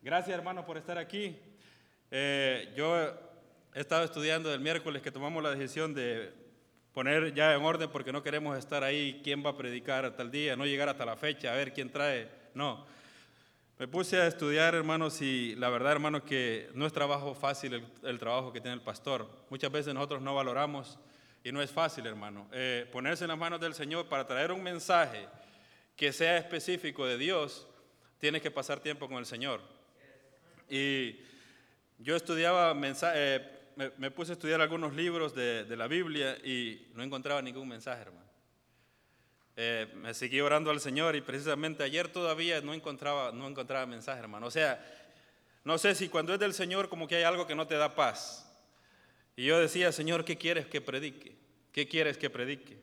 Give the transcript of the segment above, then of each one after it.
Gracias hermanos por estar aquí. Eh, yo he estado estudiando el miércoles que tomamos la decisión de poner ya en orden porque no queremos estar ahí quién va a predicar hasta el día, no llegar hasta la fecha, a ver quién trae. No. Me puse a estudiar, hermanos, y la verdad, hermanos, que no es trabajo fácil el, trabajo que tiene el pastor. Muchas veces nosotros no valoramos y no es fácil, hermano. Eh, ponerse en las manos del Señor para traer un mensaje que sea específico de Dios, tiene que pasar tiempo con el Señor. Y yo estudiaba eh, me, puse a estudiar algunos libros de, de, la Biblia y no encontraba ningún mensaje, hermano. Eh, me seguí orando al Señor y precisamente ayer todavía no encontraba, no encontraba mensaje, hermano. O sea, no sé si cuando es del Señor como que hay algo que no te da paz. Y yo decía, Señor, ¿qué quieres que predique? ¿Qué quieres que predique?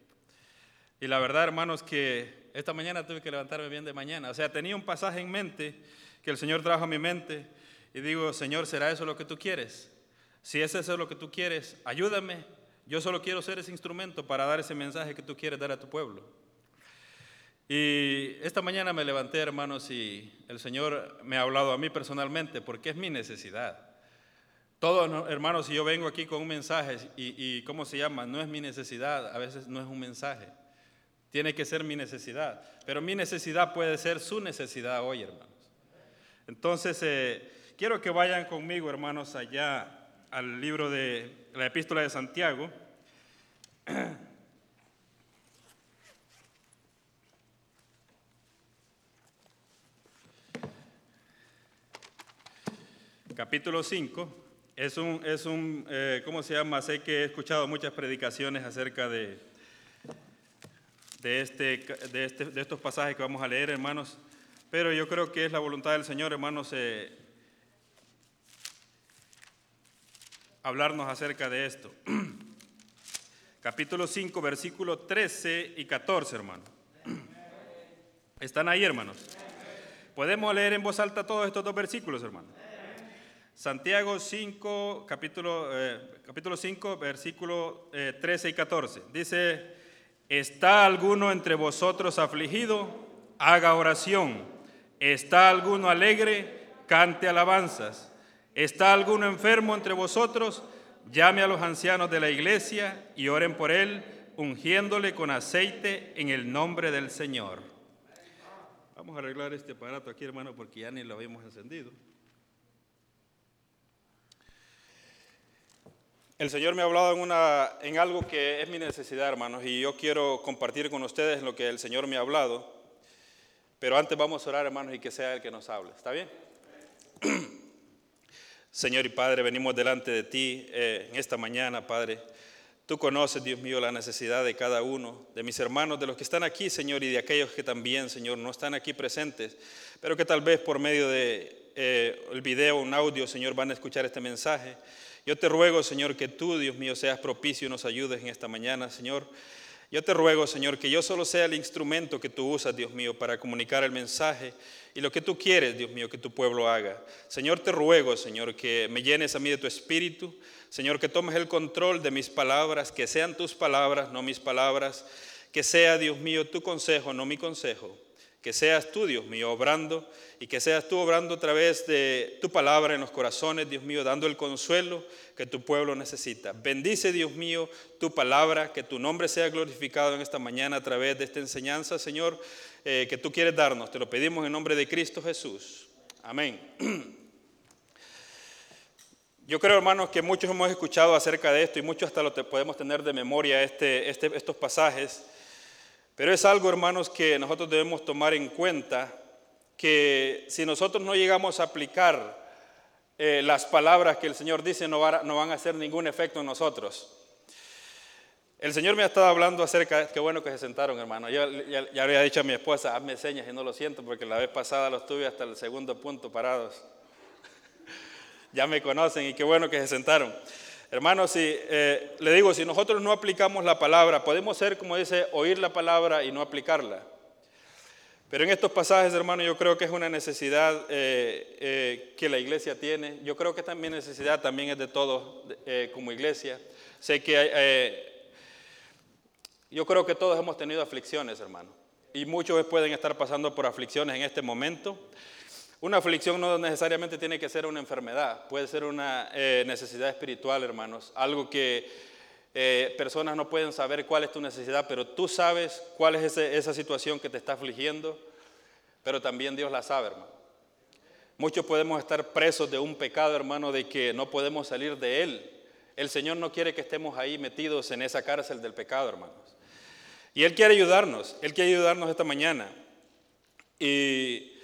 Y la verdad, hermanos, que esta mañana tuve que levantarme bien de mañana. O sea, tenía un pasaje en mente que el Señor trajo a mi mente y digo, Señor, ¿será eso lo que tú quieres? Si es lo que tú quieres, ayúdame. Yo solo quiero ser ese instrumento para dar ese mensaje que tú quieres dar a tu pueblo. Y esta mañana me levanté, hermanos, y el Señor me ha hablado a mí personalmente porque es mi necesidad. Todos, hermanos, si yo vengo aquí con un mensaje y, ¿cómo se llama? No es mi necesidad, a veces no es un mensaje. Tiene que ser mi necesidad. Pero mi necesidad puede ser su necesidad hoy, hermanos. Entonces, eh, quiero que vayan conmigo, hermanos, allá al libro de la epístola de Santiago. capítulo 5. Es un, es un eh, ¿cómo se llama? Sé que he escuchado muchas predicaciones acerca de, de, este, de, este, de estos pasajes que vamos a leer, hermanos, pero yo creo que es la voluntad del Señor, hermanos, eh, hablarnos acerca de esto. Capítulo 5, versículo 13 y 14, hermanos. ¿Están ahí, hermanos? ¿Podemos leer en voz alta todos estos dos versículos, hermanos? Santiago 5, capítulo, eh, capítulo 5, versículo 13 eh, y 14. Dice, ¿está alguno entre vosotros afligido? Haga oración. ¿Está alguno alegre? Cante alabanzas. ¿Está alguno enfermo entre vosotros? Llame a los ancianos de la iglesia y oren por él, ungiéndole con aceite en el nombre del Señor. Vamos a arreglar este aparato aquí, hermano, porque ya ni lo habíamos encendido. El Señor me ha hablado en, una, en algo que es mi necesidad, hermanos, y yo quiero compartir con ustedes lo que el Señor me ha hablado. Pero antes vamos a orar, hermanos, y que sea el que nos hable. ¿Está bien? Señor y Padre, venimos delante de ti eh, en esta mañana, Padre. Tú conoces, Dios mío, la necesidad de cada uno, de mis hermanos, de los que están aquí, Señor, y de aquellos que también, Señor, no están aquí presentes, pero que tal vez por medio de eh, el video, un audio, Señor, van a escuchar este mensaje. Yo te ruego, Señor, que tú, Dios mío, seas propicio y nos ayudes en esta mañana, Señor. Yo te ruego, Señor, que yo solo sea el instrumento que tú usas, Dios mío, para comunicar el mensaje y lo que tú quieres, Dios mío, que tu pueblo haga. Señor, te ruego, Señor, que me llenes a mí de tu espíritu. Señor, que tomes el control de mis palabras, que sean tus palabras, no mis palabras. Que sea, Dios mío, tu consejo, no mi consejo. Que seas tú, Dios mío, obrando y que seas tú obrando a través de tu palabra en los corazones, Dios mío, dando el consuelo que tu pueblo necesita. Bendice, Dios mío, tu palabra, que tu nombre sea glorificado en esta mañana a través de esta enseñanza, Señor, eh, que tú quieres darnos. Te lo pedimos en nombre de Cristo Jesús. Amén. Yo creo, hermanos, que muchos hemos escuchado acerca de esto y muchos hasta lo podemos tener de memoria este, este, estos pasajes. Pero es algo, hermanos, que nosotros debemos tomar en cuenta, que si nosotros no llegamos a aplicar eh, las palabras que el Señor dice, no, no van a hacer ningún efecto en nosotros. El Señor me ha estado hablando acerca, qué bueno que se sentaron, hermano. Yo ya, ya, había dicho a mi esposa, hazme señas y no lo siento, porque la vez pasada los tuve hasta el segundo punto parados. ya me conocen y qué bueno que se sentaron. Hermanos, si, eh, le digo, si nosotros no aplicamos la palabra, podemos ser, como dice, oír la palabra y no aplicarla. Pero en estos pasajes, hermano, yo creo que es una necesidad eh, eh, que la iglesia tiene. Yo creo que también necesidad también es de todos como iglesia. Sé que yo creo que todos hemos tenido aflicciones, hermano. Y muchos pueden estar pasando por aflicciones en este momento. Una aflicción no necesariamente tiene que ser una enfermedad, puede ser una eh, necesidad espiritual, hermanos, algo que eh, personas no pueden saber cuál es tu necesidad, pero tú sabes cuál es esa situación que te está afligiendo, pero también Dios la sabe, hermano. Muchos podemos estar presos de un pecado, hermano, de que no podemos salir de él. El Señor no quiere que estemos ahí metidos en esa cárcel del pecado, hermanos. Y Él quiere ayudarnos, Él quiere ayudarnos esta mañana. Y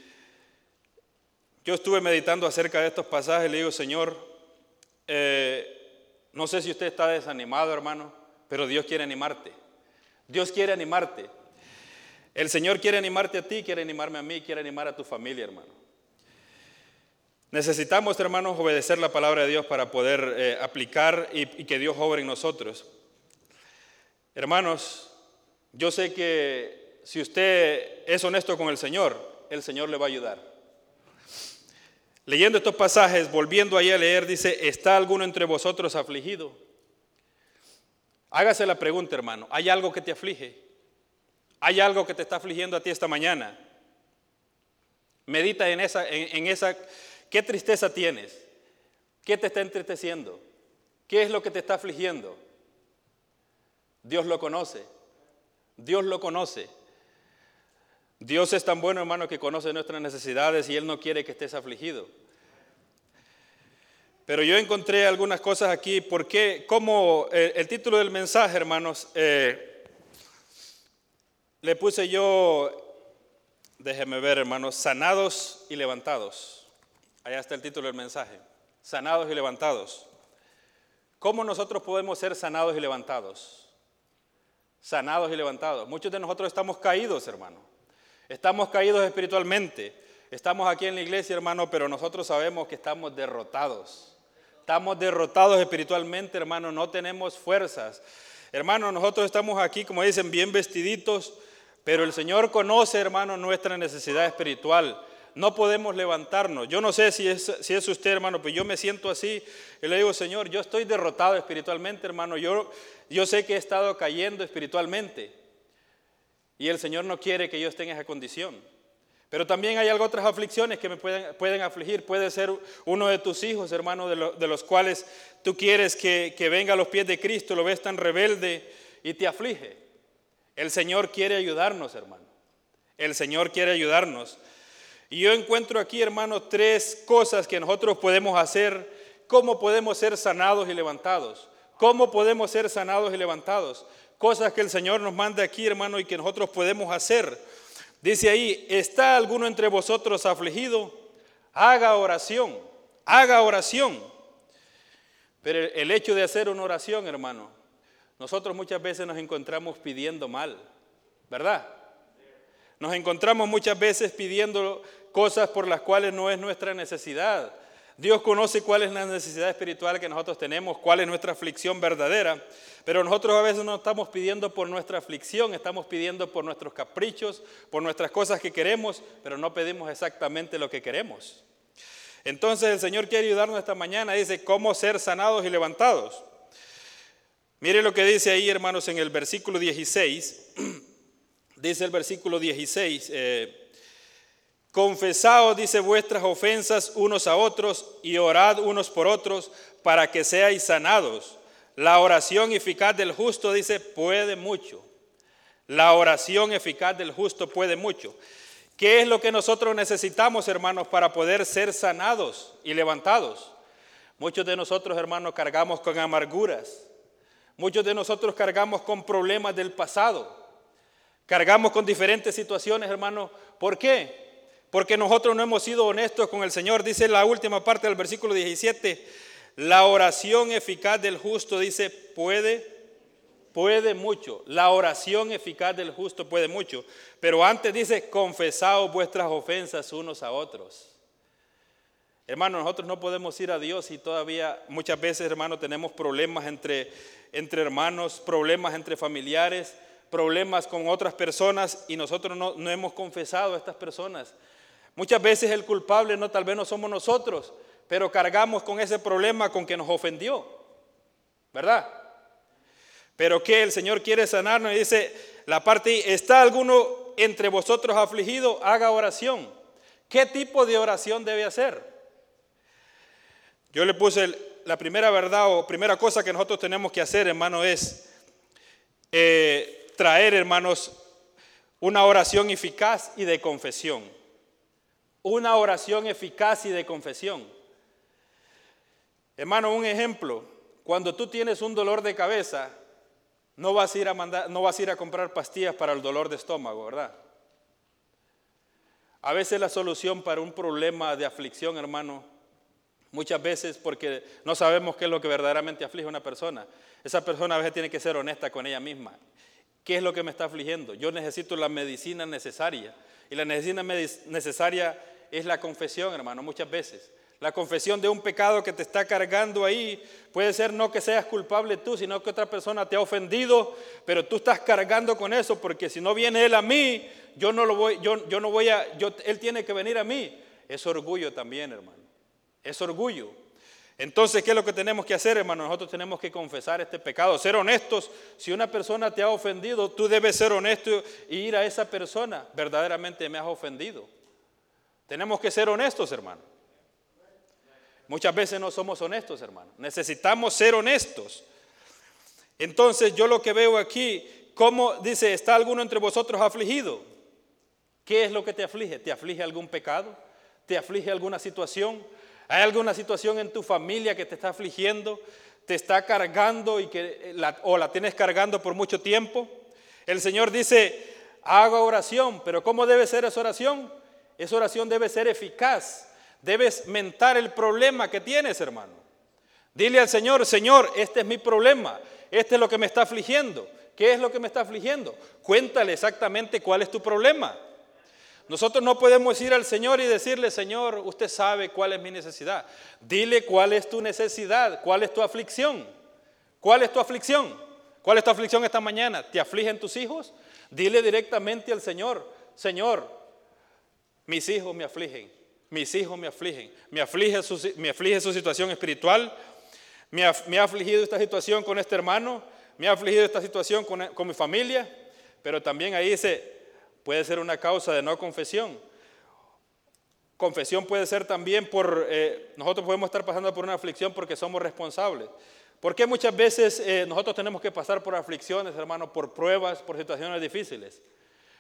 yo estuve meditando acerca de estos pasajes, le digo, Señor, eh, no sé si usted está desanimado, hermano, pero Dios quiere animarte. Dios quiere animarte. El Señor quiere animarte a ti, quiere animarme a mí, quiere animar a tu familia, hermano. Necesitamos, hermanos, obedecer la palabra de Dios para poder eh, aplicar y, y que Dios obre en nosotros. Hermanos, yo sé que si usted es honesto con el Señor, el Señor le va a ayudar. Leyendo estos pasajes, volviendo ahí a leer, dice, ¿está alguno entre vosotros afligido? Hágase la pregunta, hermano, ¿hay algo que te aflige? ¿Hay algo que te está afligiendo a ti esta mañana? Medita en esa, en, esa, ¿qué tristeza tienes? ¿Qué te está entristeciendo? ¿Qué es lo que te está afligiendo? Dios lo conoce. Dios lo conoce. Dios es tan bueno, hermano, que conoce nuestras necesidades y Él no quiere que estés afligido. Pero yo encontré algunas cosas aquí, porque como eh, el título del mensaje, hermanos, eh, le puse yo, déjeme ver, hermanos, sanados y levantados. Allá está el título del mensaje, sanados y levantados. ¿Cómo nosotros podemos ser sanados y levantados? sanados y levantados. Muchos de nosotros estamos caídos, hermano. Estamos caídos espiritualmente. Estamos aquí en la iglesia, hermano, pero nosotros sabemos que estamos derrotados. Estamos derrotados espiritualmente, hermano. No tenemos fuerzas. Hermano, nosotros estamos aquí, como dicen, bien vestiditos, pero el Señor conoce, hermano, nuestra necesidad espiritual no podemos levantarnos. Yo no sé si es, si es usted, hermano, pero yo me siento así y le digo, Señor, yo estoy derrotado espiritualmente, hermano. Yo, yo sé que he estado cayendo espiritualmente y el Señor no quiere que yo esté en esa condición. Pero también hay algo, otras aflicciones que me pueden, pueden afligir. Puede ser uno de tus hijos, hermano, de, los cuales tú quieres que, que venga a los pies de Cristo, lo ves tan rebelde y te aflige. El Señor quiere ayudarnos, hermano. El Señor quiere ayudarnos. Y yo encuentro aquí, hermanos, tres cosas que nosotros podemos hacer. ¿Cómo podemos ser sanados y levantados? ¿Cómo podemos ser sanados y levantados? Cosas que el Señor nos manda aquí, hermano, y que nosotros podemos hacer. Dice ahí, ¿está alguno entre vosotros afligido? Haga oración, haga oración. Pero el hecho de hacer una oración, hermano, nosotros muchas veces nos encontramos pidiendo mal, ¿verdad? Nos encontramos muchas veces pidiendo cosas por las cuales no es nuestra necesidad. Dios conoce cuál es la necesidad espiritual que nosotros tenemos, cuál es nuestra aflicción verdadera, pero nosotros a veces no estamos pidiendo por nuestra aflicción, estamos pidiendo por nuestros caprichos, por nuestras cosas que queremos, pero no pedimos exactamente lo que queremos. Entonces el Señor quiere ayudarnos esta mañana, dice, cómo ser sanados y levantados. Mire lo que dice ahí, hermanos, en el versículo 16. dice el versículo 16. Confesaos, dice, vuestras ofensas unos a otros y orad unos por otros para que seáis sanados. La oración eficaz del justo, dice, puede mucho. La oración eficaz del justo puede mucho. ¿Qué es lo que nosotros necesitamos, hermanos, para poder ser sanados y levantados? Muchos de nosotros, hermanos, cargamos con amarguras. Muchos de nosotros cargamos con problemas del pasado. Cargamos con diferentes situaciones, hermanos. ¿Por qué? Porque nosotros no hemos sido honestos con el Señor. Dice la última parte del versículo 17, la oración eficaz del justo, dice, puede, puede mucho. La oración eficaz del justo puede mucho. Pero antes dice, confesaos vuestras ofensas unos a otros. Hermano, nosotros no podemos ir a Dios y todavía muchas veces, hermano, tenemos problemas entre, entre hermanos, problemas entre familiares, problemas con otras personas y nosotros no, no hemos confesado a estas personas. Muchas veces el culpable no tal vez no somos nosotros, pero cargamos con ese problema con que nos ofendió. ¿Verdad? Pero que el Señor quiere sanarnos y dice la parte, ¿está alguno entre vosotros afligido? Haga oración. ¿Qué tipo de oración debe hacer? Yo le puse la primera verdad o primera cosa que nosotros tenemos que hacer, hermano, es eh, traer, hermanos, una oración eficaz y de confesión. Una oración eficaz y de confesión. Hermano, un ejemplo. Cuando tú tienes un dolor de cabeza, no vas a ir a, mandar, no vas a, ir a comprar pastillas para el dolor de estómago, ¿verdad? A veces la solución para un problema de aflicción, hermano, muchas veces porque no sabemos qué es lo que verdaderamente aflige a una persona. Esa persona a veces tiene que ser honesta con ella misma. ¿Qué es lo que me está afligiendo? Yo necesito la medicina necesaria. Y la medicina necesaria es la confesión, hermano, muchas veces. La confesión de un pecado que te está cargando ahí puede ser no que seas culpable tú, sino que otra persona te ha ofendido, pero tú estás cargando con eso porque si no viene él a mí, yo no lo voy, yo, yo no voy a, él tiene que venir a mí. Es orgullo también, hermano. Es orgullo. Entonces, ¿qué es lo que tenemos que hacer, hermano? Nosotros tenemos que confesar este pecado, ser honestos. Si una persona te ha ofendido, tú debes ser honesto y ir a esa persona. Verdaderamente me has ofendido. Tenemos que ser honestos, hermano. Muchas veces no somos honestos, hermano. Necesitamos ser honestos. Entonces yo lo que veo aquí, ¿cómo dice, está alguno entre vosotros afligido? ¿Qué es lo que te aflige? ¿Te aflige algún pecado? ¿Te aflige alguna situación? ¿Hay alguna situación en tu familia que te está afligiendo? ¿Te está cargando y que o la tienes cargando por mucho tiempo? El Señor dice, haga oración, pero ¿cómo debe ser esa oración? Esa oración debe ser eficaz Debes mentar el problema que tienes, hermano. Dile al Señor, Señor, este es mi problema, este es lo que me está afligiendo. ¿Qué es lo que me está afligiendo? Cuéntale exactamente cuál es tu problema. Nosotros no podemos ir al Señor y decirle, Señor, usted sabe cuál es mi necesidad. Dile cuál es tu necesidad, cuál es tu aflicción. ¿Cuál es tu aflicción? ¿Cuál es tu aflicción esta mañana? ¿Te afligen tus hijos? Dile directamente al Señor, Señor, mis hijos me afligen mis hijos me afligen. Me aflige su, situación espiritual. Me ha, me ha, afligido esta situación con este hermano. Me ha afligido esta situación con, con mi familia. Pero también ahí dice, puede ser una causa de no confesión. Confesión puede ser también por, eh, nosotros podemos estar pasando por una aflicción porque somos responsables. Porque muchas veces eh, nosotros tenemos que pasar por aflicciones, hermano, por pruebas, por situaciones difíciles?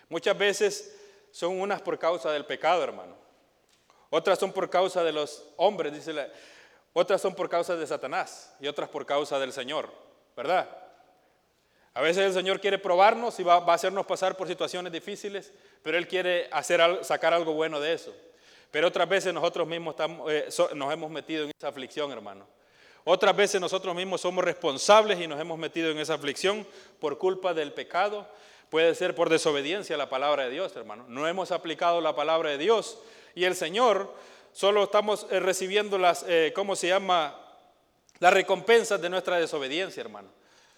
Muchas veces son unas por causa del pecado, hermano. Otras son por causa de los hombres, dice la, otras son por causa de Satanás y otras por causa del Señor, ¿verdad? A veces el Señor quiere probarnos y va, a hacernos pasar por situaciones difíciles, pero Él quiere hacer, sacar algo bueno de eso. Pero otras veces nosotros mismos eh, nos hemos metido en esa aflicción, hermano. Otras veces nosotros mismos somos responsables y nos hemos metido en esa aflicción por culpa del pecado. Puede ser por desobediencia a la palabra de Dios, hermano. No hemos aplicado la palabra de Dios y el Señor, solo estamos eh, recibiendo las, eh, ¿cómo se llama? Las recompensas de nuestra desobediencia, hermano.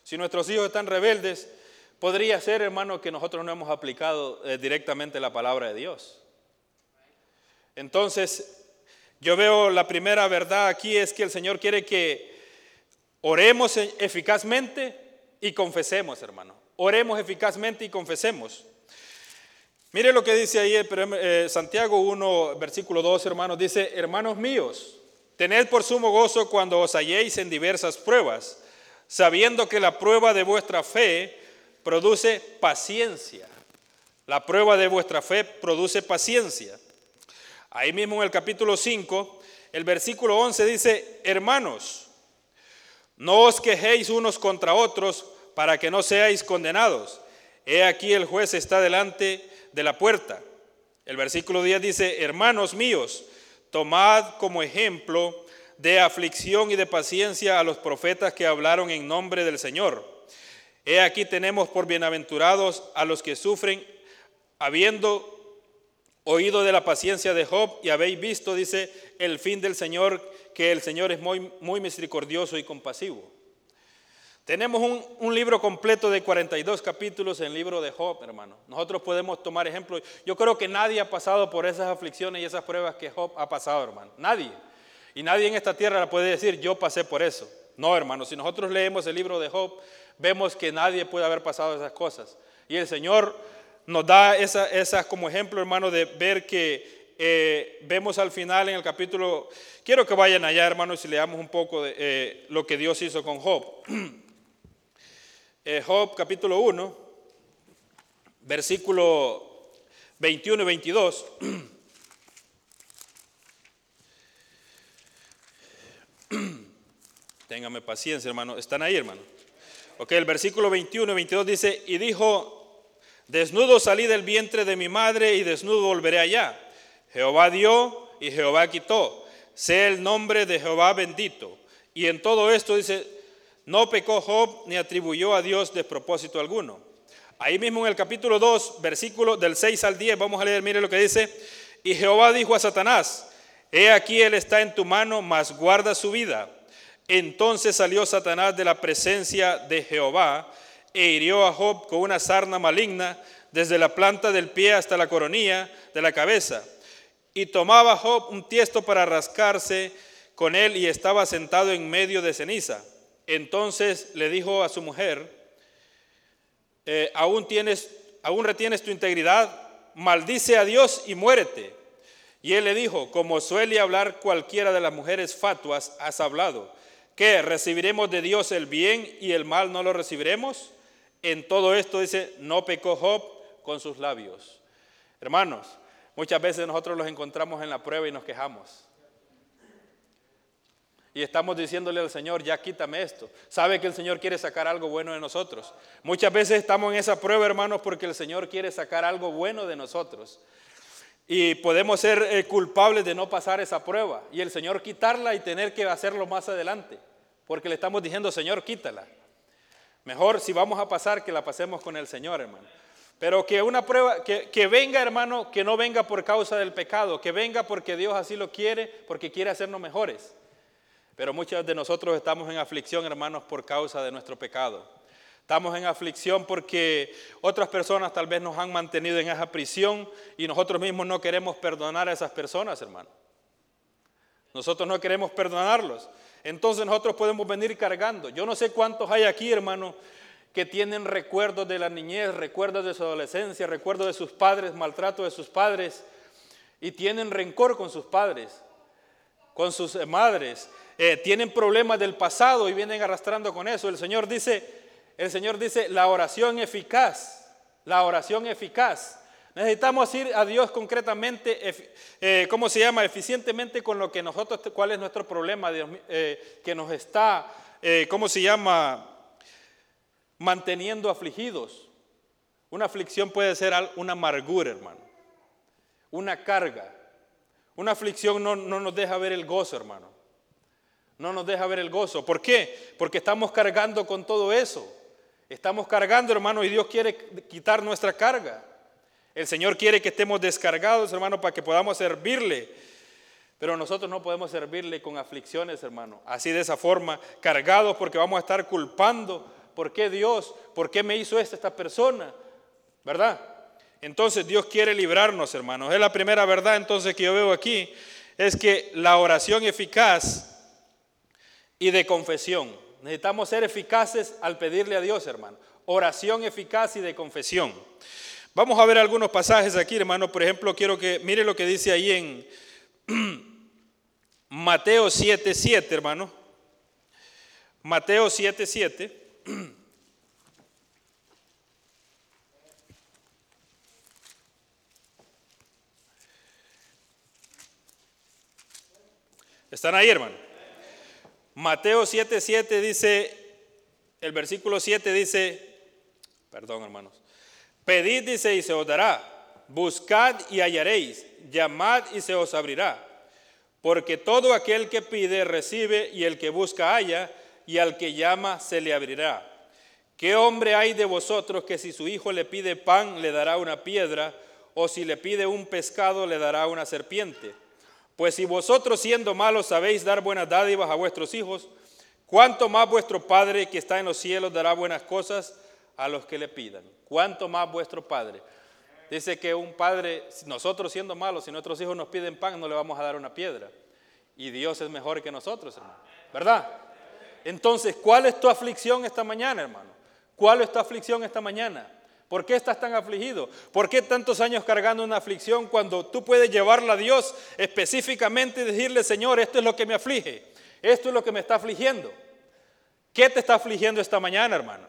Si nuestros hijos están rebeldes, podría ser, hermano, que nosotros no hemos aplicado eh, directamente la palabra de Dios. Entonces, yo veo la primera verdad aquí es que el Señor quiere que oremos eficazmente y confesemos, hermano. Oremos eficazmente y confesemos. Mire lo que dice ahí eh, Santiago 1, versículo 2, hermanos. Dice, hermanos míos, tened por sumo gozo cuando os halléis en diversas pruebas, sabiendo que la prueba de vuestra fe produce paciencia. La prueba de vuestra fe produce paciencia. Ahí mismo en el capítulo 5, el versículo 11 dice, hermanos, no os quejéis unos contra otros para que no seáis condenados. He aquí el juez está delante de la puerta. El versículo 10 dice, hermanos míos, tomad como ejemplo de aflicción y de paciencia a los profetas que hablaron en nombre del Señor. He aquí tenemos por bienaventurados a los que sufren, habiendo oído de la paciencia de Job y habéis visto, dice, el fin del Señor, que el Señor es muy, muy misericordioso y compasivo. Tenemos un, libro completo de 42 capítulos en el libro de Job, hermano. Nosotros podemos tomar ejemplo. Yo creo que nadie ha pasado por esas aflicciones y esas pruebas que Job ha pasado, hermano. Nadie. Y nadie en esta tierra puede decir, yo pasé por eso. No, hermano. Si nosotros leemos el libro de Job, vemos que nadie puede haber pasado esas cosas. Y el Señor nos da esas como ejemplo, hermano, de ver que eh, vemos al final en el capítulo, quiero que vayan allá hermanos y leamos un poco de eh, lo que Dios hizo con Job. Eh, Job capítulo 1, versículo 21 y 22. Téngame paciencia, hermano. ¿Están ahí, hermano? Ok, el versículo 21 y 22 dice, y dijo, desnudo salí del vientre de mi madre y desnudo volveré allá. Jehová dio y Jehová quitó. Sea el nombre de Jehová bendito. Y en todo esto dice, no pecó Job ni atribuyó a Dios despropósito alguno. Ahí mismo en el capítulo 2, versículo del 6 al 10, vamos a leer, mire lo que dice. Y Jehová dijo a Satanás, he aquí él está en tu mano, mas guarda su vida. Entonces salió Satanás de la presencia de Jehová e hirió a Job con una sarna maligna desde la planta del pie hasta la coronilla de la cabeza. Y tomaba Job un tiesto para rascarse con él y estaba sentado en medio de ceniza. Entonces le dijo a su mujer, eh, aún, tienes, aún retienes tu integridad, maldice a Dios y muérete. Y él le dijo, como suele hablar cualquiera de las mujeres fatuas, has hablado. ¿Qué? ¿Recibiremos de Dios el bien y el mal no lo recibiremos? En todo esto dice, no pecó Job con sus labios. Hermanos, Muchas veces nosotros los encontramos en la prueba y nos quejamos. Y estamos diciéndole al Señor, ya quítame esto. Sabe que el Señor quiere sacar algo bueno de nosotros. Muchas veces estamos en esa prueba, hermanos, porque el Señor quiere sacar algo bueno de nosotros. Y podemos ser eh, culpables de no pasar esa prueba. Y el Señor quitarla y tener que hacerlo más adelante. Porque le estamos diciendo, Señor, quítala. Mejor si vamos a pasar, que la pasemos con el Señor, hermano. Pero que una prueba, que, venga hermano, que no venga por causa del pecado, que venga porque Dios así lo quiere, porque quiere hacernos mejores. Pero muchos de nosotros estamos en aflicción, hermanos, por causa de nuestro pecado. Estamos en aflicción porque otras personas tal vez nos han mantenido en esa prisión y nosotros mismos no queremos perdonar a esas personas, hermano. Nosotros no queremos perdonarlos. Entonces nosotros podemos venir cargando. Yo no sé cuántos hay aquí, hermano, que tienen recuerdos de la niñez, recuerdos de su adolescencia, recuerdos de sus padres, maltrato de sus padres, y tienen rencor con sus padres, con sus madres, eh, tienen problemas del pasado y vienen arrastrando con eso. El Señor dice, el Señor dice, la oración eficaz, la oración eficaz. Necesitamos ir a Dios concretamente, eh, ¿cómo se llama? Eficientemente con lo que nosotros, cuál es nuestro problema eh, que nos está, ¿cómo se llama? manteniendo afligidos. Una aflicción puede ser una amargura, hermano. Una carga. Una aflicción no, no, nos deja ver el gozo, hermano. No nos deja ver el gozo. ¿Por qué? Porque estamos cargando con todo eso. Estamos cargando, hermano, y Dios quiere quitar nuestra carga. El Señor quiere que estemos descargados, hermano, para que podamos servirle. Pero nosotros no podemos servirle con aflicciones, hermano. Así de esa forma, cargados porque vamos a estar culpando ¿por qué Dios? ¿Por qué me hizo esto esta persona? ¿Verdad? Entonces Dios quiere librarnos, hermanos. Es la primera verdad entonces que yo veo aquí, es que la oración eficaz y de confesión. Necesitamos ser eficaces al pedirle a Dios, hermano. Oración eficaz y de confesión. Vamos a ver algunos pasajes aquí, hermano. Por ejemplo, quiero que mire lo que dice ahí en Mateo 7:7, 7, hermano. Mateo 7:7. 7. ¿Están ahí, hermano? Mateo 7:7 7 dice, el versículo 7 dice, perdón, hermanos, pedid, dice, y se os dará, buscad y hallaréis, llamad y se os abrirá, porque todo aquel que pide recibe y el que busca halla y al que llama se le abrirá. ¿Qué hombre hay de vosotros que si su hijo le pide pan le dará una piedra, o si le pide un pescado le dará una serpiente? Pues si vosotros siendo malos sabéis dar buenas dádivas a vuestros hijos, ¿cuánto más vuestro Padre que está en los cielos dará buenas cosas a los que le pidan? ¿Cuánto más vuestro Padre? Dice que un padre, nosotros siendo malos, si nuestros hijos nos piden pan, no le vamos a dar una piedra. Y Dios es mejor que nosotros, hermano. ¿Verdad? Entonces, ¿cuál es tu aflicción esta mañana, hermano? ¿Cuál es tu aflicción esta mañana? ¿Por qué estás tan afligido? ¿Por qué tantos años cargando una aflicción cuando tú puedes llevarla a Dios específicamente y decirle, Señor, esto es lo que me aflige, esto es lo que me está afligiendo? ¿Qué te está afligiendo esta mañana, hermano?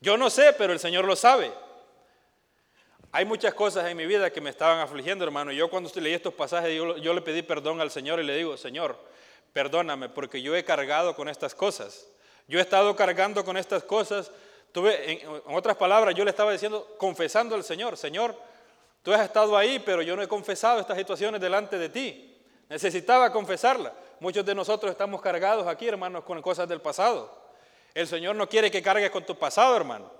Yo no sé, pero el Señor lo sabe. Hay muchas cosas en mi vida que me estaban afligiendo, hermano. Yo cuando leí estos pasajes, yo, yo le pedí perdón al Señor y le digo, Señor, perdóname porque yo he cargado con estas cosas. Yo he estado cargando con estas cosas. En, otras palabras, yo le estaba diciendo, confesando al Señor, Señor, tú has estado ahí, pero yo no he confesado estas situaciones delante de ti. Necesitaba confesarla. Muchos de nosotros estamos cargados aquí, hermanos, con cosas del pasado. El Señor no quiere que cargues con tu pasado, hermano.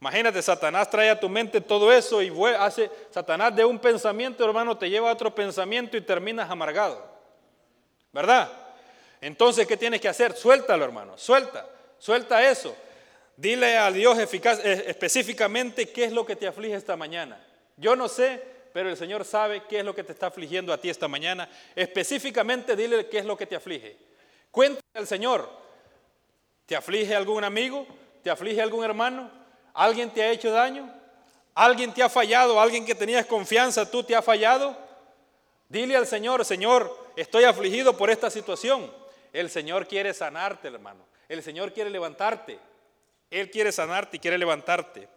Imagínate, Satanás trae a tu mente todo eso y hace, Satanás de un pensamiento, hermano, te lleva a otro pensamiento y terminas amargado. ¿Verdad? Entonces, ¿qué tienes que hacer? Suéltalo, hermano, suelta, suelta eso. Dile a Dios eficaz, eh, específicamente qué es lo que te aflige esta mañana. Yo no sé, pero el Señor sabe qué es lo que te está afligiendo a ti esta mañana. Específicamente dile qué es lo que te aflige. Cuéntale al Señor. ¿Te aflige algún amigo? ¿Te aflige algún hermano? ¿Alguien te ha hecho daño? ¿Alguien te ha fallado? ¿Alguien que tenías confianza, tú te ha fallado? Dile al Señor, Señor, estoy afligido por esta situación. El Señor quiere sanarte, hermano. El Señor quiere levantarte. Él quiere sanarte y quiere levantarte.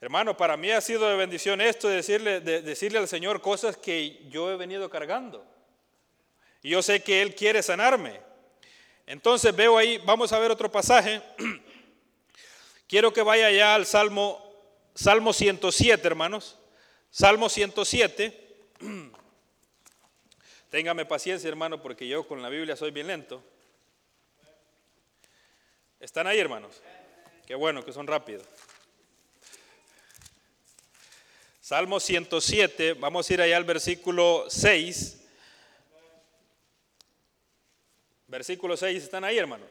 Hermano, para mí ha sido de bendición esto de decirle, de decirle al Señor cosas que yo he venido cargando. Y yo sé que Él quiere sanarme. Entonces veo ahí, vamos a ver otro pasaje. Quiero que vaya ya al Salmo, Salmo 107, hermanos. Salmo 107. Téngame paciencia, hermano, porque yo con la Biblia soy bien lento. ¿Están ahí, hermanos? Qué bueno que son rápidos. Salmo 107, vamos a ir allá al versículo 6. Versículo 6, ¿están ahí, hermanos?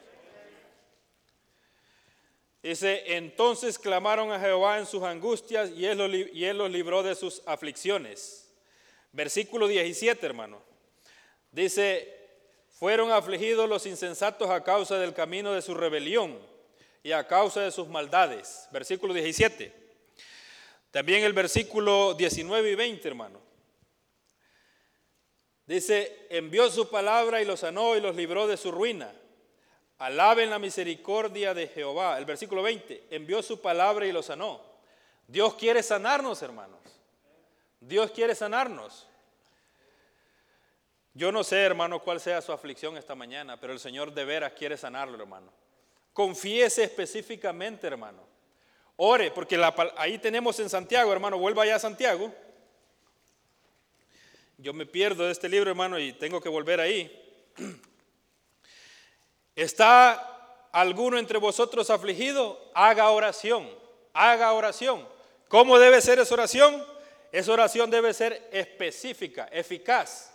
Dice, entonces clamaron a Jehová en sus angustias y él, los, libró de sus aflicciones. Versículo 17, hermano. Dice, fueron afligidos los insensatos a causa del camino de su rebelión y a causa de sus maldades. Versículo 17. También el versículo 19 y 20, hermano. Dice, envió su palabra y los sanó y los libró de su ruina. Alaben la misericordia de Jehová. El versículo 20, envió su palabra y lo sanó. Dios quiere sanarnos, hermanos. Dios quiere sanarnos. Yo no sé, hermano, cuál sea su aflicción esta mañana, pero el Señor de veras quiere sanarlo, hermano. Confiese específicamente, hermano. Ore, porque ahí tenemos en Santiago, hermano, vuelva allá a Santiago. Yo me pierdo de este libro, hermano, y tengo que volver ahí. ¿Está alguno entre vosotros afligido? Haga oración, haga oración. ¿Cómo debe ser esa oración? Esa oración debe ser específica, eficaz.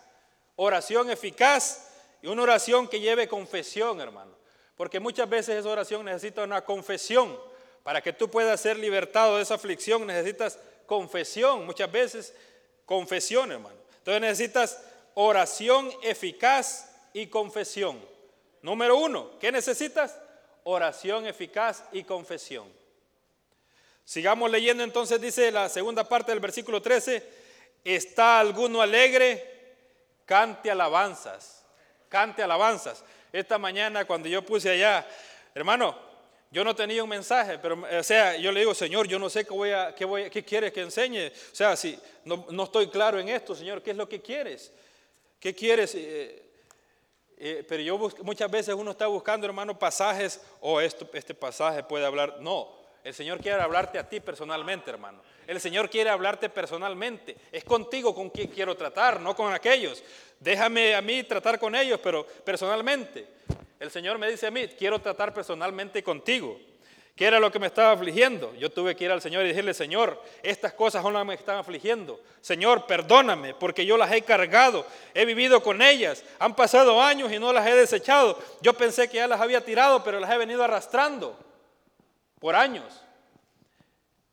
Oración eficaz y una oración que lleve confesión, hermano. Porque muchas veces esa oración necesita una confesión. Para que tú puedas ser libertado de esa aflicción necesitas confesión. Muchas veces confesión, hermano. Entonces necesitas oración eficaz y confesión. Número uno, ¿qué necesitas? Oración eficaz y confesión. Sigamos leyendo entonces, dice la segunda parte del versículo 13, ¿está alguno alegre? Cante alabanzas, cante alabanzas. Esta mañana cuando yo puse allá, hermano, yo no tenía un mensaje, pero o sea, yo le digo, Señor, yo no sé qué, voy a, qué, voy, qué quieres que enseñe. O sea, si no, no, estoy claro en esto, Señor, ¿qué es lo que quieres? ¿Qué quieres? Eh, eh, pero yo muchas veces uno está buscando, hermano, pasajes, o oh, este pasaje puede hablar. No, el Señor quiere hablarte a ti personalmente, hermano. El Señor quiere hablarte personalmente. Es contigo con quien quiero tratar, no con aquellos. Déjame a mí tratar con ellos, pero personalmente. El Señor me dice a mí, quiero tratar personalmente contigo. ¿Qué era lo que me estaba afligiendo? Yo tuve que ir al Señor y decirle, Señor, estas cosas son las me están afligiendo. Señor, perdóname porque yo las he cargado, he vivido con ellas, han pasado años y no las he desechado. Yo pensé que ya las había tirado, pero las he venido arrastrando por años.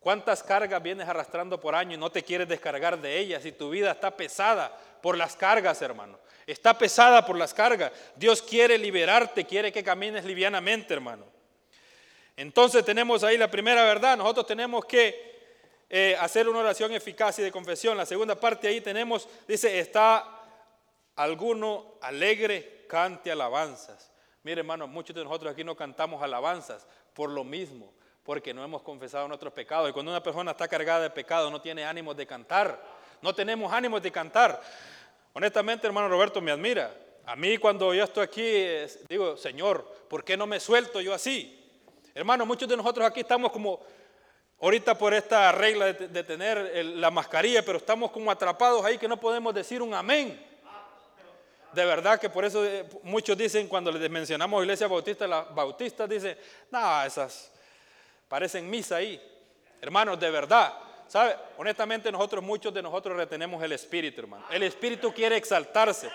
¿Cuántas cargas vienes arrastrando por años y no te quieres descargar de ellas y tu vida está pesada por las cargas, hermano? Está pesada por las cargas. Dios quiere liberarte, quiere que camines livianamente, hermano. Entonces tenemos ahí la primera verdad, nosotros tenemos que eh, hacer una oración eficaz y de confesión. La segunda parte ahí tenemos, dice, está alguno alegre, cante alabanzas. Mire hermano, muchos de nosotros aquí no cantamos alabanzas por lo mismo, porque no hemos confesado nuestros pecados. Y cuando una persona está cargada de pecado, no tiene ánimos de cantar. No tenemos ánimos de cantar. Honestamente, hermano Roberto, me admira. A mí cuando yo estoy aquí, digo, Señor, ¿por qué no me suelto yo así? Hermano, muchos de nosotros aquí estamos como, ahorita por esta regla de, tener la mascarilla, pero estamos como atrapados ahí que no podemos decir un amén. De verdad que por eso eh, muchos dicen, cuando les mencionamos iglesia bautista, las bautistas dicen, no, esas parecen misa ahí. Hermanos, de verdad, ¿sabe? Honestamente nosotros, muchos de nosotros retenemos el espíritu, hermano. El espíritu quiere exaltarse.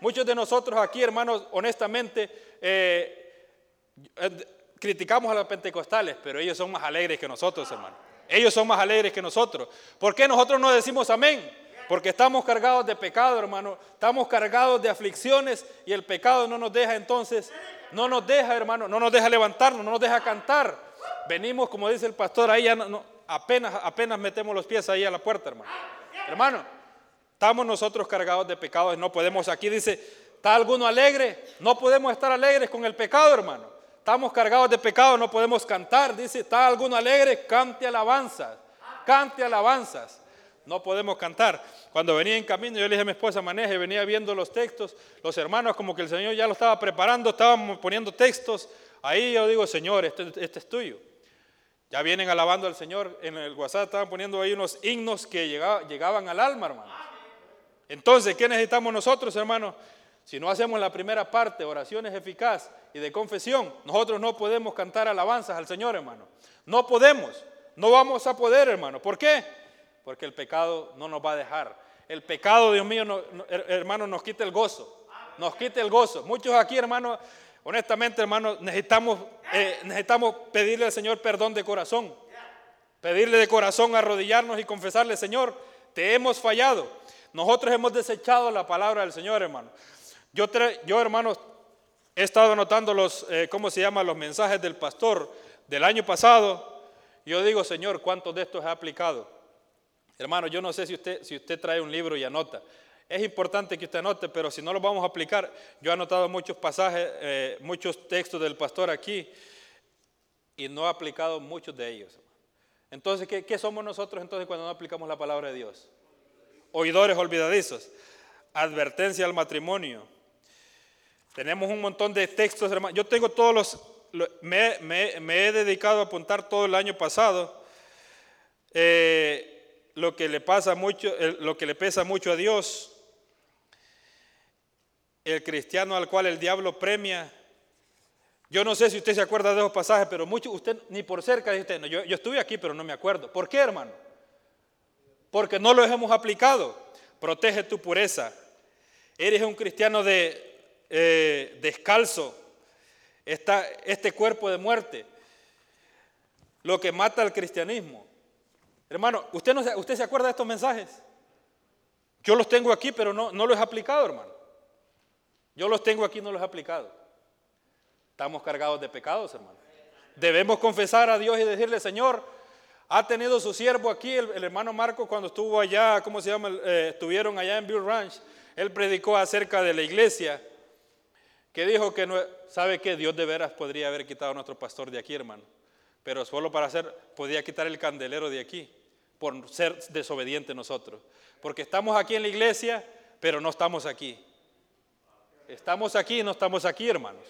Muchos de nosotros aquí, hermanos, honestamente, eh, eh, criticamos a los pentecostales, pero ellos son más alegres que nosotros, hermano. Ellos son más alegres que nosotros. ¿Por qué nosotros no decimos amén? Porque estamos cargados de pecado, hermano. Estamos cargados de aflicciones y el pecado no nos deja entonces, no nos deja, hermano, no nos deja levantarnos, no nos deja cantar. Venimos, como dice el pastor, ahí ya apenas, apenas metemos los pies ahí a la puerta, hermano. Hermano, estamos nosotros cargados de pecados, no podemos, aquí dice, ¿está alguno alegre? No podemos estar alegres con el pecado, hermano. Estamos cargados de pecado, no podemos cantar. Dice, ¿está alguno alegre? Cante alabanzas. Cante alabanzas no podemos cantar. Cuando venía en camino, yo le dije a mi esposa, maneje, venía viendo los textos, los hermanos como que el Señor ya lo estaba preparando, estábamos poniendo textos. Ahí yo digo, Señor, este, este es tuyo. Ya vienen alabando al Señor. En el WhatsApp estaban poniendo ahí unos himnos que llegaban al alma, hermano. Entonces, ¿qué necesitamos nosotros, hermanos? Si no hacemos la primera parte, oraciones eficaz y de confesión, nosotros no podemos cantar alabanzas al Señor, hermano. No podemos. No vamos a poder, hermano. ¿Por qué? porque el pecado no nos va a dejar. El pecado, Dios mío, hermano, nos quita el gozo. Nos quita el gozo. Muchos aquí, hermano, honestamente, hermano, necesitamos, eh, necesitamos pedirle al Señor perdón de corazón. Pedirle de corazón, arrodillarnos y confesarle, Señor, te hemos fallado. Nosotros hemos desechado la palabra del Señor, hermano. Yo, yo hermano, he estado anotando los, eh, ¿cómo se llama? Los mensajes del pastor del año pasado. Yo digo, Señor, ¿cuántos de estos he aplicado? Hermano, yo no sé si usted, si usted trae un libro y anota. Es importante que usted anote, pero si no lo vamos a aplicar, yo he anotado muchos pasajes, eh, muchos textos del pastor aquí y no he aplicado muchos de ellos. Entonces, ¿qué, ¿qué, somos nosotros entonces cuando no aplicamos la palabra de Dios? Oidores olvidadizos. Advertencia al matrimonio. Tenemos un montón de textos, hermano. Yo tengo todos los, me, me, he dedicado a apuntar todo el año pasado. Eh, lo que le pasa mucho, lo que le pesa mucho a Dios, el cristiano al cual el diablo premia. Yo no sé si usted se acuerda de esos pasajes, pero mucho, usted ni por cerca dice, no, yo, yo estuve aquí, pero no me acuerdo. ¿Por qué, hermano? Porque no los hemos aplicado. Protege tu pureza. Eres un cristiano de, eh, descalzo. Está este cuerpo de muerte. Lo que mata al cristianismo. Hermano, ¿usted, no, ¿usted se acuerda de estos mensajes? Yo los tengo aquí, pero no, no los he aplicado, hermano. Yo los tengo aquí, no los he aplicado. Estamos cargados de pecados, hermano. Debemos confesar a Dios y decirle, Señor, ha tenido su siervo aquí, el, hermano Marco, cuando estuvo allá, ¿cómo se llama? Eh, estuvieron allá en Bill Ranch. Él predicó acerca de la iglesia, que dijo que, no, ¿sabe qué? Dios de veras podría haber quitado a nuestro pastor de aquí, hermano. Pero solo para hacer, podía quitar el candelero de aquí por ser desobedientes nosotros. Porque estamos aquí en la iglesia, pero no estamos aquí. Estamos aquí no estamos aquí, hermanos.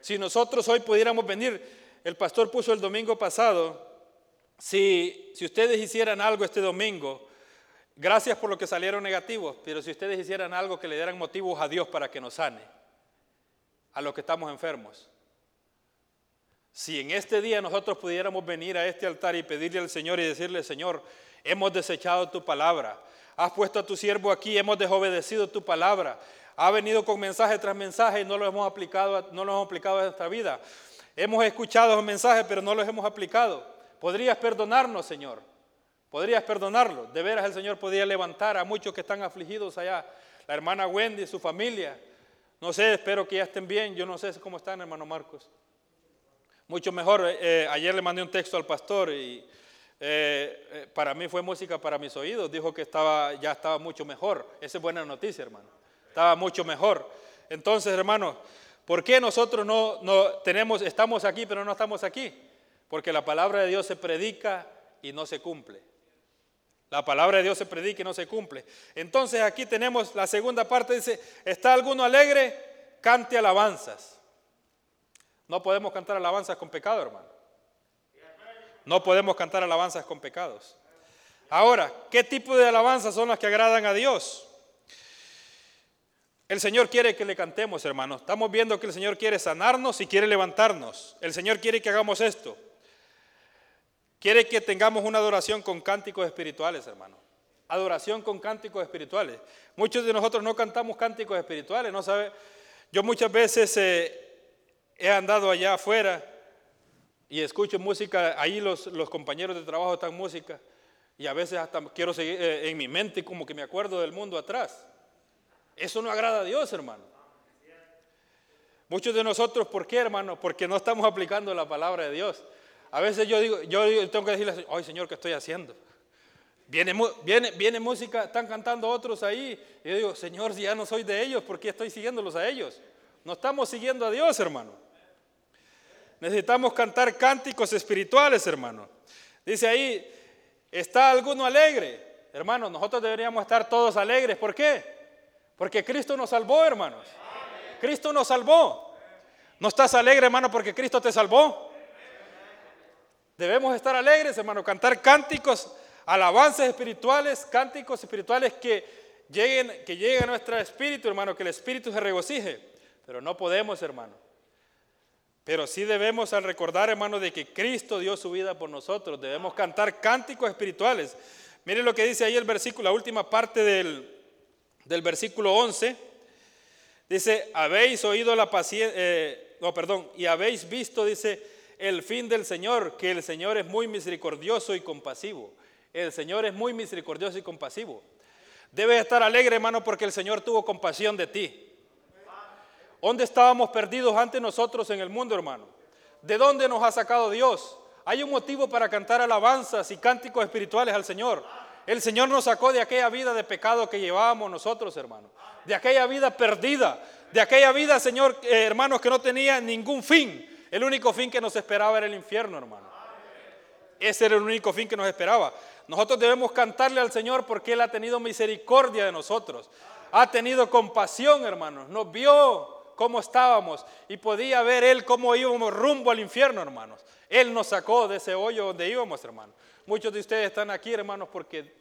Si nosotros hoy pudiéramos venir, el pastor puso el domingo pasado, si, si ustedes hicieran algo este domingo, gracias por lo que salieron negativos, pero si ustedes hicieran algo que le dieran motivos a Dios para que nos sane, a los que estamos enfermos, si en este día nosotros pudiéramos venir a este altar y pedirle al Señor y decirle, Señor, hemos desechado tu palabra, has puesto a tu siervo aquí, hemos desobedecido tu palabra, ha venido con mensaje tras mensaje y no lo hemos aplicado, no lo hemos aplicado a nuestra vida. Hemos escuchado los mensajes, pero no los hemos aplicado. ¿Podrías perdonarnos, Señor? ¿Podrías perdonarlo? De veras el Señor podría levantar a muchos que están afligidos allá. La hermana Wendy, su familia. No sé, espero que ya estén bien. Yo no sé cómo están, hermano Marcos. Mucho mejor, eh, eh, ayer le mandé un texto al pastor y eh, para mí fue música para mis oídos. Dijo que estaba, ya estaba mucho mejor. Esa es buena noticia, hermano. Estaba mucho mejor. Entonces, hermano, ¿por qué nosotros no, no tenemos, estamos aquí, pero no estamos aquí? Porque la palabra de Dios se predica y no se cumple. La palabra de Dios se predica y no se cumple. Entonces aquí tenemos la segunda parte, dice, ¿está alguno alegre? Cante alabanzas. No podemos cantar alabanzas con pecado, hermano. No podemos cantar alabanzas con pecados. Ahora, ¿qué tipo de alabanzas son las que agradan a Dios? El Señor quiere que le cantemos, hermano. Estamos viendo que el Señor quiere sanarnos y quiere levantarnos. El Señor quiere que hagamos esto. Quiere que tengamos una adoración con cánticos espirituales, hermano. Adoración con cánticos espirituales. Muchos de nosotros no cantamos cánticos espirituales, no sabe. Yo muchas veces eh, he andado allá afuera y escucho música, ahí los, los compañeros de trabajo están música y a veces hasta quiero seguir eh, en mi mente como que me acuerdo del mundo atrás. Eso no agrada a Dios, hermano. Muchos de nosotros, ¿por qué, hermano? Porque no estamos aplicando la palabra de Dios. A veces yo digo, yo tengo que decirle, ay Señor, ¿qué estoy haciendo? Viene, viene, viene música, están cantando otros ahí. Y yo digo, Señor, si ya no soy de ellos, ¿por qué estoy siguiéndolos a ellos? No estamos siguiendo a Dios, hermano. Necesitamos cantar cánticos espirituales, hermano. Dice ahí, ¿está alguno alegre? Hermano, nosotros deberíamos estar todos alegres. ¿Por qué? Porque Cristo nos salvó, hermanos. Cristo nos salvó. ¿No estás alegre, hermano, porque Cristo te salvó? Debemos estar alegres, hermano, cantar cánticos, alabanzas espirituales, cánticos espirituales que lleguen, que lleguen a nuestro espíritu, hermano, que el espíritu se regocije. Pero no podemos, hermano. Pero sí debemos al recordar, hermano, de que Cristo dio su vida por nosotros. Debemos cantar cánticos espirituales. Miren lo que dice ahí el versículo, la última parte del, del versículo 11. Dice, habéis oído la paciencia, eh, no, perdón, y habéis visto, dice, el fin del Señor, que el Señor es muy misericordioso y compasivo. El Señor es muy misericordioso y compasivo. Debes estar alegre, hermano, porque el Señor tuvo compasión de ti. ¿Dónde estábamos perdidos ante nosotros en el mundo, hermano? ¿De dónde nos ha sacado Dios? Hay un motivo para cantar alabanzas y cánticos espirituales al Señor. El Señor nos sacó de aquella vida de pecado que llevábamos nosotros, hermano. De aquella vida perdida. De aquella vida, Señor, eh, hermanos, que no tenía ningún fin. El único fin que nos esperaba era el infierno, hermano. Ese era el único fin que nos esperaba. Nosotros debemos cantarle al Señor porque Él ha tenido misericordia de nosotros. Ha tenido compasión, hermanos. Nos vio cómo estábamos y podía ver Él cómo íbamos rumbo al infierno, hermanos. Él nos sacó de ese hoyo donde íbamos, hermanos. Muchos de ustedes están aquí, hermanos, porque,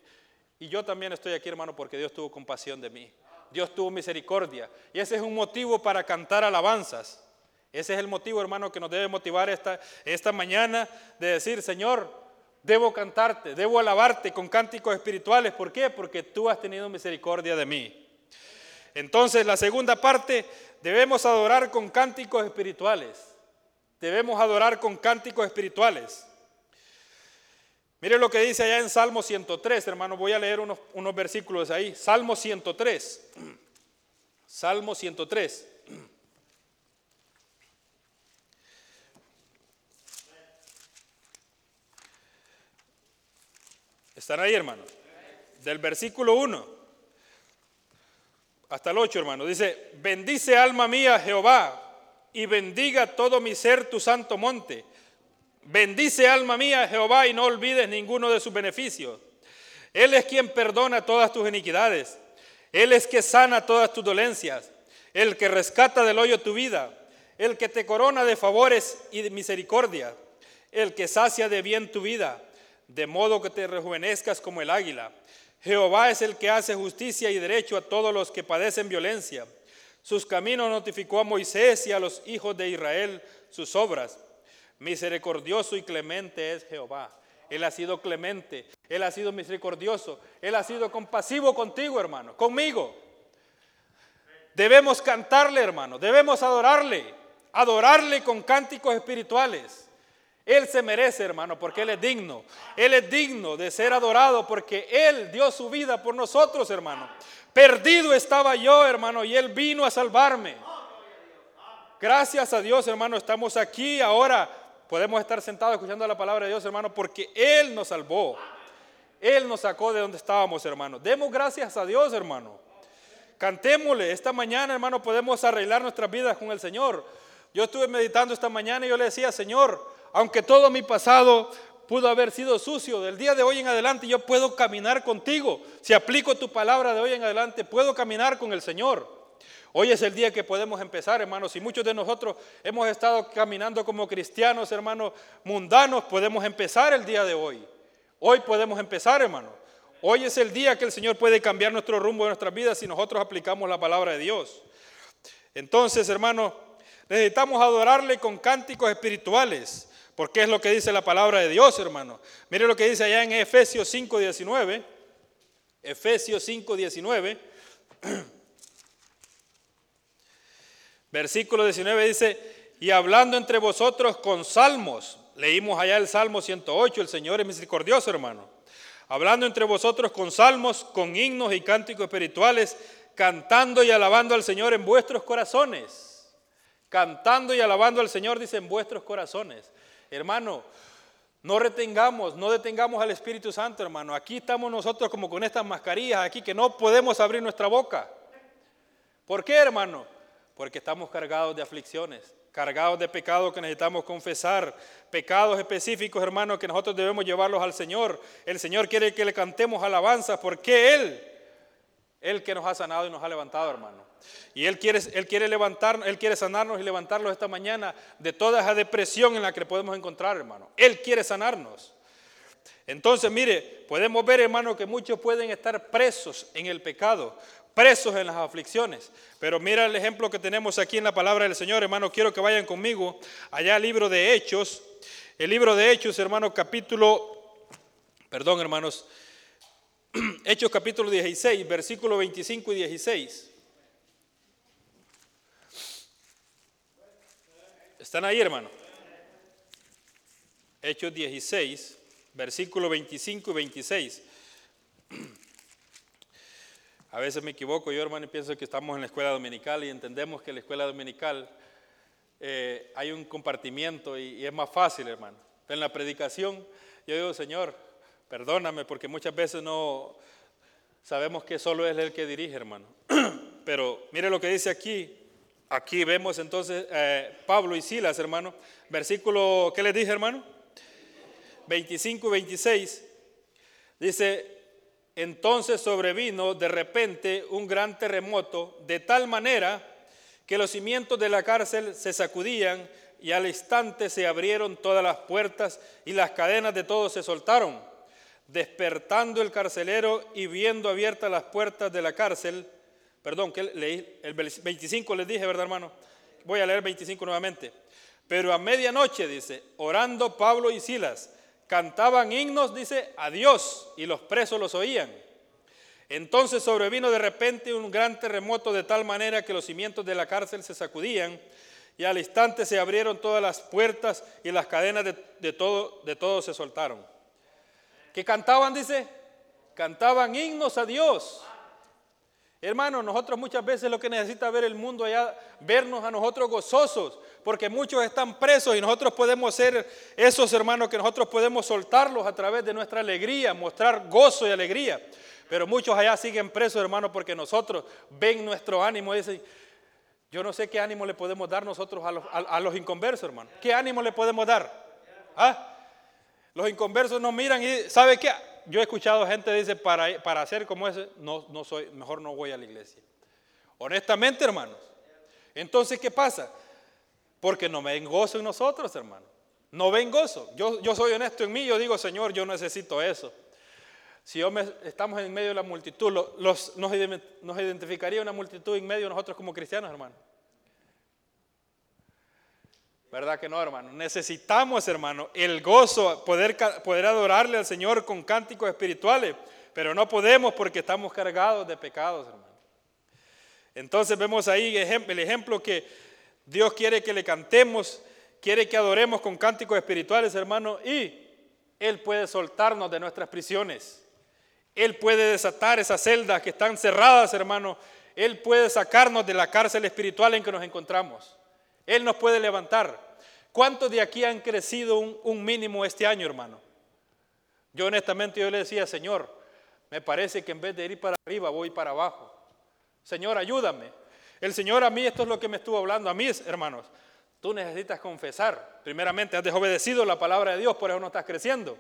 y yo también estoy aquí, hermano, porque Dios tuvo compasión de mí. Dios tuvo misericordia. Y ese es un motivo para cantar alabanzas. Ese es el motivo, hermano, que nos debe motivar esta, esta mañana de decir, Señor, debo cantarte, debo alabarte con cánticos espirituales. ¿Por qué? Porque tú has tenido misericordia de mí. Entonces, la segunda parte Debemos adorar con cánticos espirituales. Debemos adorar con cánticos espirituales. Mire lo que dice allá en Salmo 103, hermano. Voy a leer unos, unos versículos ahí. Salmo 103. Salmo 103. ¿Están ahí, hermano? Del versículo 1 hasta el 8, hermano. Dice, bendice alma mía Jehová y bendiga todo mi ser tu santo monte. Bendice alma mía Jehová y no olvides ninguno de sus beneficios. Él es quien perdona todas tus iniquidades. Él es que sana todas tus dolencias. El que rescata del hoyo tu vida. El que te corona de favores y de misericordia. El que sacia de bien tu vida. De modo que te rejuvenezcas como el águila. Jehová es el que hace justicia y derecho a todos los que padecen violencia. Sus caminos notificó a Moisés y a los hijos de Israel sus obras. Misericordioso y clemente es Jehová. Él ha sido clemente, Él ha sido misericordioso, Él ha sido compasivo contigo, hermano, conmigo. Debemos cantarle, hermano, debemos adorarle, adorarle con cánticos espirituales. Él se merece, hermano, porque Él es digno. Él es digno de ser adorado porque Él dio su vida por nosotros, hermano. Perdido estaba yo, hermano, y Él vino a salvarme. Gracias a Dios, hermano, estamos aquí ahora Podemos estar sentados escuchando la palabra de Dios, hermano, porque Él nos salvó. Él nos sacó de donde estábamos, hermano. Demos gracias a Dios, hermano. Cantémosle. Esta mañana, hermano, podemos arreglar nuestras vidas con el Señor. Yo estuve meditando esta mañana y yo le decía, Señor, aunque todo mi pasado pudo haber sido sucio, del día de hoy en adelante yo puedo caminar contigo. Si aplico tu palabra de hoy en adelante, puedo caminar con el Señor. Hoy es el día que podemos empezar, hermanos. Y muchos de nosotros hemos estado caminando como cristianos, hermanos, mundanos, podemos empezar el día de hoy. Hoy podemos empezar, hermano. Hoy es el día que el Señor puede cambiar nuestro rumbo de nuestras vidas si nosotros aplicamos la palabra de Dios. Entonces, hermano, necesitamos adorarle con cánticos espirituales, porque es lo que dice la palabra de Dios, hermano. Mire lo que dice allá en Efesios 5:19. Efesios 5:19. Versículo 19 dice, y hablando entre vosotros con salmos, Leímos allá el Salmo 108, el Señor es misericordioso, hermano. Hablando entre vosotros con salmos, con himnos y cánticos espirituales, cantando y alabando al Señor en vuestros corazones. Cantando y alabando al Señor, dice, en vuestros corazones. Hermano, no retengamos, no detengamos al Espíritu Santo, hermano. Aquí estamos nosotros como con estas mascarillas aquí que no podemos abrir nuestra boca. ¿Por qué, hermano? Porque estamos cargados de aflicciones cargados de pecados que necesitamos confesar, pecados específicos, hermanos, que nosotros debemos llevarlos al Señor. El Señor quiere que le cantemos alabanzas porque Él, Él que nos ha sanado y nos ha levantado, hermano. Y Él quiere, Él quiere levantar, Él quiere sanarnos y levantarlos esta mañana de toda esa depresión en la que podemos encontrar, hermano. Él quiere sanarnos. Entonces, mire, podemos ver, hermano, que muchos pueden estar presos en el pecado, presos en las aflicciones. Pero mira el ejemplo que tenemos aquí en la palabra del Señor, hermano. Quiero que vayan conmigo allá al libro de Hechos. El libro de Hechos, hermano, capítulo, perdón, hermanos, Hechos capítulo 16, versículo 25 y 16. ¿Están ahí, hermano? Hechos 16, versículo 25 y 26. A veces me equivoco yo, hermano, y pienso que estamos en la escuela dominical y entendemos que en la escuela dominical eh, hay un compartimiento y, es más fácil, hermano. En la predicación yo digo, Señor, perdóname porque muchas veces no sabemos que solo es el que dirige, hermano. Pero mire lo que dice aquí. Aquí vemos entonces eh, Pablo y Silas, hermano. Versículo, ¿qué les dije, hermano? 25 y 26. Dice, entonces sobrevino de repente un gran terremoto, de tal manera que los cimientos de la cárcel se sacudían y al instante se abrieron todas las puertas y las cadenas de todos se soltaron. Despertando el carcelero y viendo abiertas las puertas de la cárcel, perdón, que leí el 25 les dije, ¿verdad, hermano? Voy a leer 25 nuevamente. Pero a medianoche, dice, orando Pablo y Silas, cantaban himnos, dice, a Dios, y los presos los oían. Entonces sobrevino de repente un gran terremoto de tal manera que los cimientos de la cárcel se sacudían y al instante se abrieron todas las puertas y las cadenas de, todo, de todos se soltaron. ¿Qué cantaban, dice? Cantaban himnos a Dios. Hermanos, nosotros muchas veces lo que necesita ver el mundo allá, vernos a nosotros gozosos, porque muchos están presos y nosotros podemos ser esos hermanos que nosotros podemos soltarlos a través de nuestra alegría, mostrar gozo y alegría. Pero muchos allá siguen presos, hermanos, porque nosotros ven nuestro ánimo y dicen, yo no sé qué ánimo le podemos dar nosotros a los, a, los inconversos, hermano. ¿Qué ánimo le podemos dar? ¿Ah? Los inconversos nos miran y ¿sabe qué? yo he escuchado gente que dice, para, para hacer como ese, no, no soy, mejor no voy a la iglesia. Honestamente, hermanos. Entonces, ¿qué pasa? Porque no ven gozo en nosotros, hermanos. No ven gozo. Yo, yo soy honesto en mí, yo digo, Señor, yo necesito eso. Si yo estamos en medio de la multitud, los, nos, nos identificaría una multitud en medio de nosotros como cristianos, hermanos. ¿Verdad que no, hermano? Necesitamos, hermano, el gozo, poder, poder adorarle al Señor con cánticos espirituales, pero no podemos porque estamos cargados de pecados, hermano. Entonces vemos ahí el ejemplo que Dios quiere que le cantemos, quiere que adoremos con cánticos espirituales, hermano, y Él puede soltarnos de nuestras prisiones. Él puede desatar esas celdas que están cerradas, hermano. Él puede sacarnos de la cárcel espiritual en que nos encontramos. Él nos puede levantar. ¿Cuántos de aquí han crecido un, un mínimo este año, hermano? Yo honestamente yo le decía, Señor, me parece que en vez de ir para arriba voy para abajo. Señor, ayúdame. El Señor a mí, esto es lo que me estuvo hablando a mí, hermanos. Tú necesitas confesar. Primeramente, has desobedecido la palabra de Dios, por eso no estás creciendo.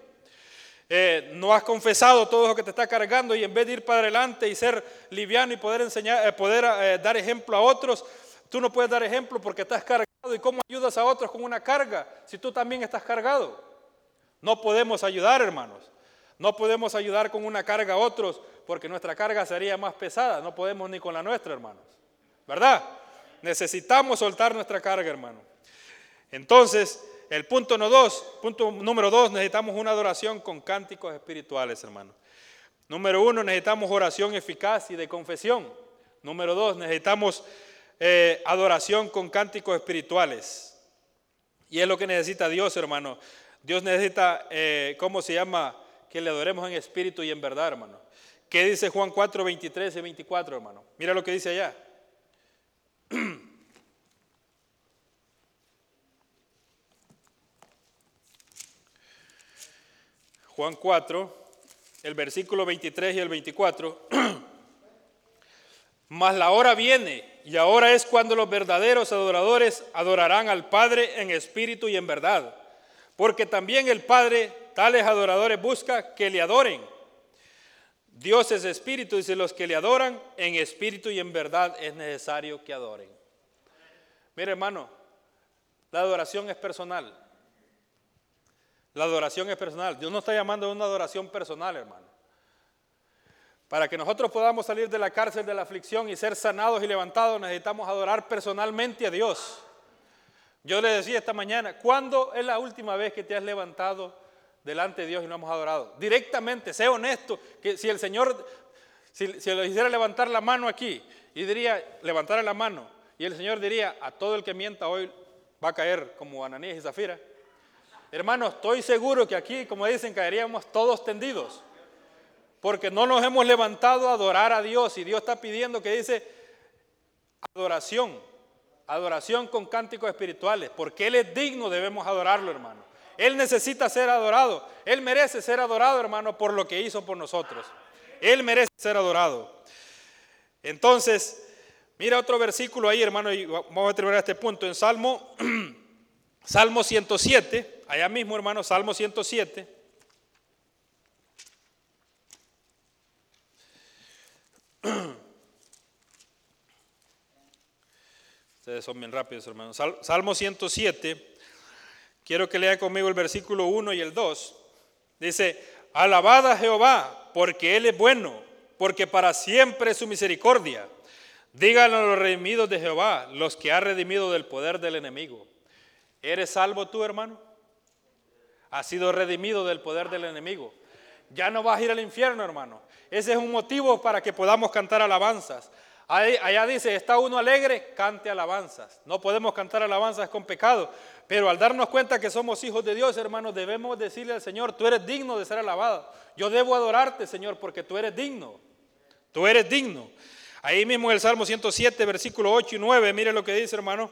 Eh, no has confesado todo lo que te está cargando y en vez de ir para adelante y ser liviano y poder enseñar, eh, poder eh, dar ejemplo a otros, tú no puedes dar ejemplo porque estás cargado. ¿Y cómo ayudas a otros con una carga si tú también estás cargado? No podemos ayudar, hermanos. No podemos ayudar con una carga a otros porque nuestra carga sería más pesada. No podemos ni con la nuestra, hermanos. ¿Verdad? Necesitamos soltar nuestra carga, hermano. Entonces, el punto, dos, punto número dos, necesitamos una adoración con cánticos espirituales, hermano. Número uno, necesitamos oración eficaz y de confesión. Número dos, necesitamos eh, adoración con cánticos espirituales. Y es lo que necesita Dios, hermano. Dios necesita, eh, ¿cómo se llama? Que le adoremos en espíritu y en verdad, hermano. ¿Qué dice Juan 4, 23 y 24, hermano? Mira lo que dice allá. Juan 4, el versículo 23 y el 24. Mas la hora viene y ahora es cuando los verdaderos adoradores adorarán al Padre en espíritu y en verdad. Porque también el Padre tales adoradores busca que le adoren. Dios es espíritu, si los que le adoran en espíritu y en verdad es necesario que adoren. Mire hermano, la adoración es personal. La adoración es personal. Dios nos está llamando a una adoración personal, hermano. Para que nosotros podamos salir de la cárcel de la aflicción y ser sanados y levantados, necesitamos adorar personalmente a Dios. Yo le decía esta mañana, ¿cuándo es la última vez que te has levantado delante de Dios y no hemos adorado? Directamente, sé honesto, que si el Señor, si, si le hiciera levantar la mano aquí y diría, levantar la mano, y el Señor diría, a todo el que mienta hoy va a caer como Ananías y Zafira. Hermano, estoy seguro que aquí, como dicen, caeríamos todos tendidos porque no nos hemos levantado a adorar a Dios y Dios está pidiendo que dice adoración, adoración con cánticos espirituales, porque Él es digno, debemos adorarlo, hermano. Él necesita ser adorado, Él merece ser adorado, hermano, por lo que hizo por nosotros. Él merece ser adorado. Entonces, mira otro versículo ahí, hermano, y vamos a terminar este punto. En Salmo, Salmo 107, allá mismo, hermano, Salmo 107. Ustedes son bien rápidos, hermanos. Salmo 107. Quiero que lea conmigo el versículo 1 y el 2. Dice, alabad a Jehová, porque Él es bueno, porque para siempre es su misericordia. Díganlo a los redimidos de Jehová, los que ha redimido del poder del enemigo. ¿Eres salvo tú, hermano? Has sido redimido del poder del enemigo. Ya no vas a ir al infierno, hermano. Ese es un motivo para que podamos cantar alabanzas. allá dice, está uno alegre, cante alabanzas. No podemos cantar alabanzas con pecado, pero al darnos cuenta que somos hijos de Dios, hermanos, debemos decirle al Señor, tú eres digno de ser alabado. Yo debo adorarte, Señor, porque tú eres digno. Tú eres digno. Ahí mismo en el Salmo 107, versículo 8 y 9, mire lo que dice, hermano.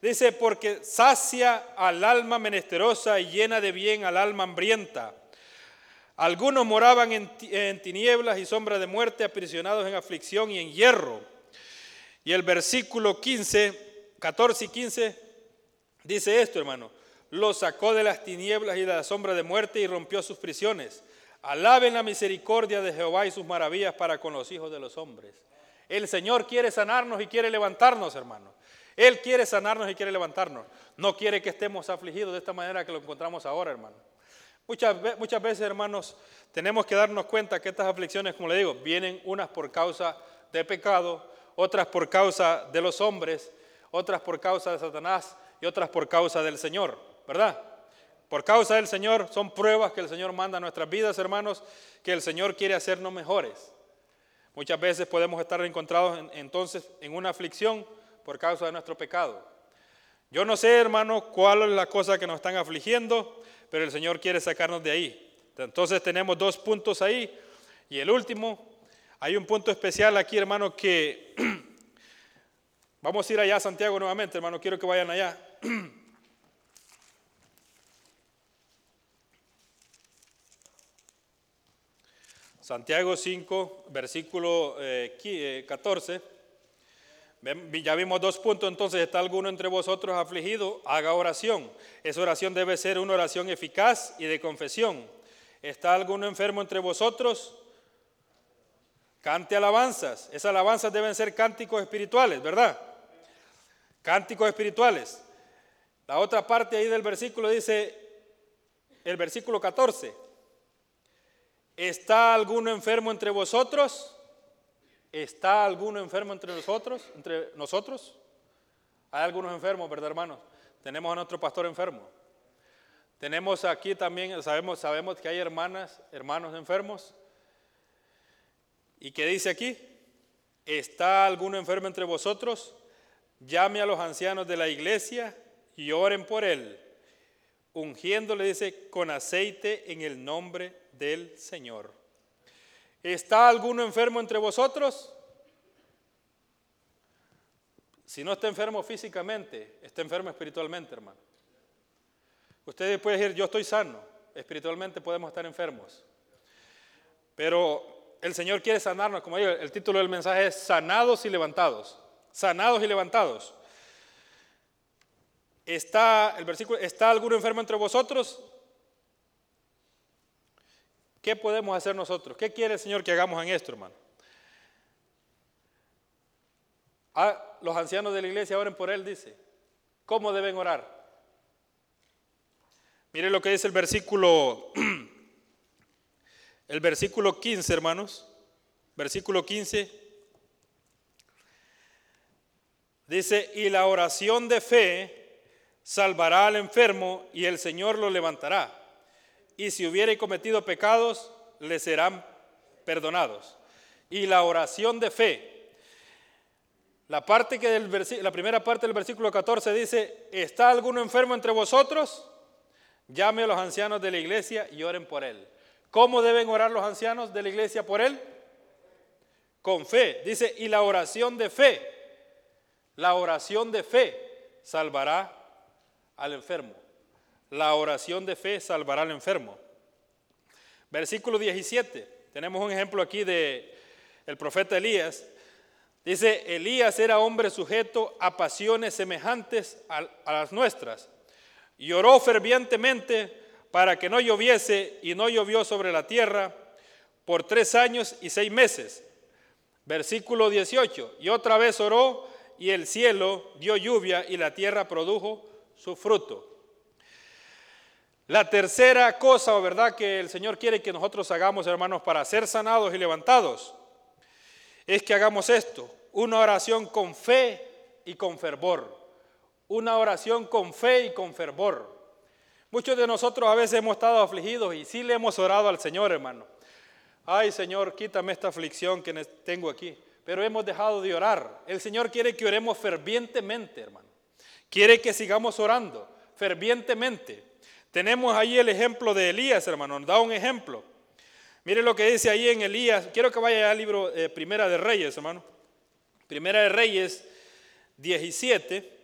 Dice, porque sacia al alma menesterosa y llena de bien al alma hambrienta. Algunos moraban en, tinieblas y sombra de muerte, aprisionados en aflicción y en hierro. Y el versículo 15, 14 y 15 dice esto, hermano. Los sacó de las tinieblas y de la sombra de muerte y rompió sus prisiones. Alaben la misericordia de Jehová y sus maravillas para con los hijos de los hombres. El Señor quiere sanarnos y quiere levantarnos, hermano. Él quiere sanarnos y quiere levantarnos. No quiere que estemos afligidos de esta manera que lo encontramos ahora, hermano. Muchas, muchas veces, hermanos, tenemos que darnos cuenta que estas aflicciones, como le digo, vienen unas por causa de pecado, otras por causa de los hombres, otras por causa de Satanás y otras por causa del Señor, ¿verdad? Por causa del Señor son pruebas que el Señor manda a nuestras vidas, hermanos, que el Señor quiere hacernos mejores. Muchas veces podemos estar encontrados entonces en una aflicción por causa de nuestro pecado. Yo no sé, hermano, cuál es la cosa que nos están afligiendo, pero el Señor quiere sacarnos de ahí. Entonces tenemos dos puntos ahí. Y el último, hay un punto especial aquí, hermano, que vamos a ir allá a Santiago nuevamente, hermano, quiero que vayan allá. Santiago 5, versículo eh, 14. Eh, ya vimos dos puntos, entonces está alguno entre vosotros afligido, haga oración. Esa oración debe ser una oración eficaz y de confesión. ¿Está alguno enfermo entre vosotros? Cante alabanzas. Esas alabanzas deben ser cánticos espirituales, ¿verdad? Cánticos espirituales. La otra parte ahí del versículo dice, el versículo 14, ¿está alguno enfermo entre vosotros? ¿Está alguno enfermo entre nosotros? ¿Entre nosotros? Hay algunos enfermos, ¿verdad, hermanos? Tenemos a nuestro pastor enfermo. Tenemos aquí también, sabemos, sabemos que hay hermanas, hermanos enfermos. ¿Y qué dice aquí? ¿Está alguno enfermo entre vosotros? Llame a los ancianos de la iglesia y oren por él, ungiéndole, dice, con aceite en el nombre del Señor. ¿Está alguno enfermo entre vosotros? Si no está enfermo físicamente, está enfermo espiritualmente, hermano. Ustedes pueden decir, yo estoy sano. Espiritualmente podemos estar enfermos. Pero el Señor quiere sanarnos, como digo, el título del mensaje es sanados y levantados. Sanados y levantados. ¿Está, el versículo, ¿está alguno enfermo entre vosotros? ¿Qué podemos hacer nosotros? ¿Qué quiere el Señor que hagamos en esto, hermano? Ah, los ancianos de la iglesia oren por él, dice. ¿Cómo deben orar? Mire lo que dice el versículo, el versículo 15, hermanos. Versículo 15. Dice, y la oración de fe salvará al enfermo y el Señor lo levantará y si hubiere cometido pecados, le serán perdonados. Y la oración de fe. La, la primera parte del versículo 14 dice, ¿está alguno enfermo entre vosotros? Llame a los ancianos de la iglesia y oren por él. ¿Cómo deben orar los ancianos de la iglesia por él? Con fe. Dice, y la oración de fe, la oración de fe salvará al enfermo. La oración de fe salvará al enfermo. Versículo 17. Tenemos un ejemplo aquí de el profeta Elías. Dice, Elías era hombre sujeto a pasiones semejantes a, las nuestras y oró fervientemente para que no lloviese y no llovió sobre la tierra por tres años y seis meses. Versículo 18. Y otra vez oró y el cielo dio lluvia y la tierra produjo su fruto. La tercera cosa, verdad, que el Señor quiere que nosotros hagamos, hermanos, para ser sanados y levantados, es que hagamos esto, una oración con fe y con fervor. Una oración con fe y con fervor. Muchos de nosotros a veces hemos estado afligidos y sí le hemos orado al Señor, hermano. Ay, Señor, quítame esta aflicción que tengo aquí. Pero hemos dejado de orar. El Señor quiere que oremos fervientemente, hermano. Quiere que sigamos orando fervientemente. Tenemos ahí el ejemplo de Elías, hermano. da un ejemplo. Mire lo que dice ahí en Elías. Quiero que vaya al libro eh, Primera de Reyes, hermano. Primera de Reyes 17.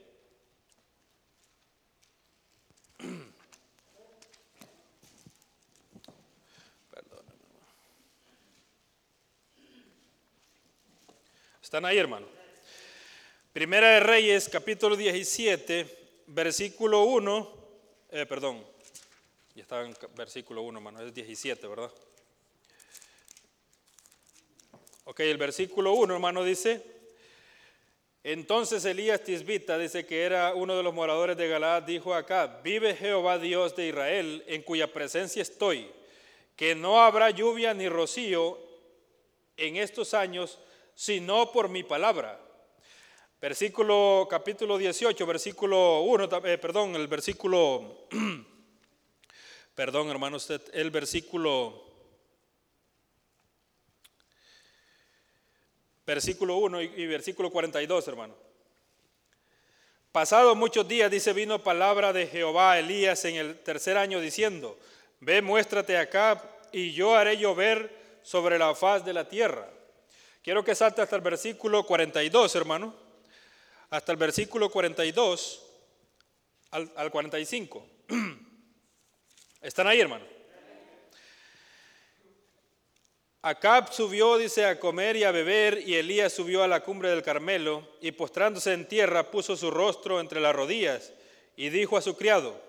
¿Están ahí, hermano? Primera de Reyes, capítulo 17, versículo 1, eh, perdón, y estaba en versículo 1, hermano, es 17, ¿verdad? Ok, el versículo 1, hermano, dice, entonces Elías Tisbita, dice que era uno de los moradores de Galaad, dijo acá, vive Jehová Dios de Israel, en cuya presencia estoy, que no habrá lluvia ni rocío en estos años, sino por mi palabra. Versículo capítulo 18, versículo 1, eh, perdón, el versículo Perdón, hermano, usted, el versículo, versículo 1 y, versículo 42, hermano. Pasado muchos días, dice, vino palabra de Jehová a Elías en el tercer año diciendo, ve, muéstrate acá y yo haré llover sobre la faz de la tierra. Quiero que salte hasta el versículo 42, hermano. Hasta el versículo 42 al, al 45. ¿Están ahí, hermano? Acab subió, dice, a comer y a beber, y Elías subió a la cumbre del Carmelo, y postrándose en tierra puso su rostro entre las rodillas, y dijo a su criado,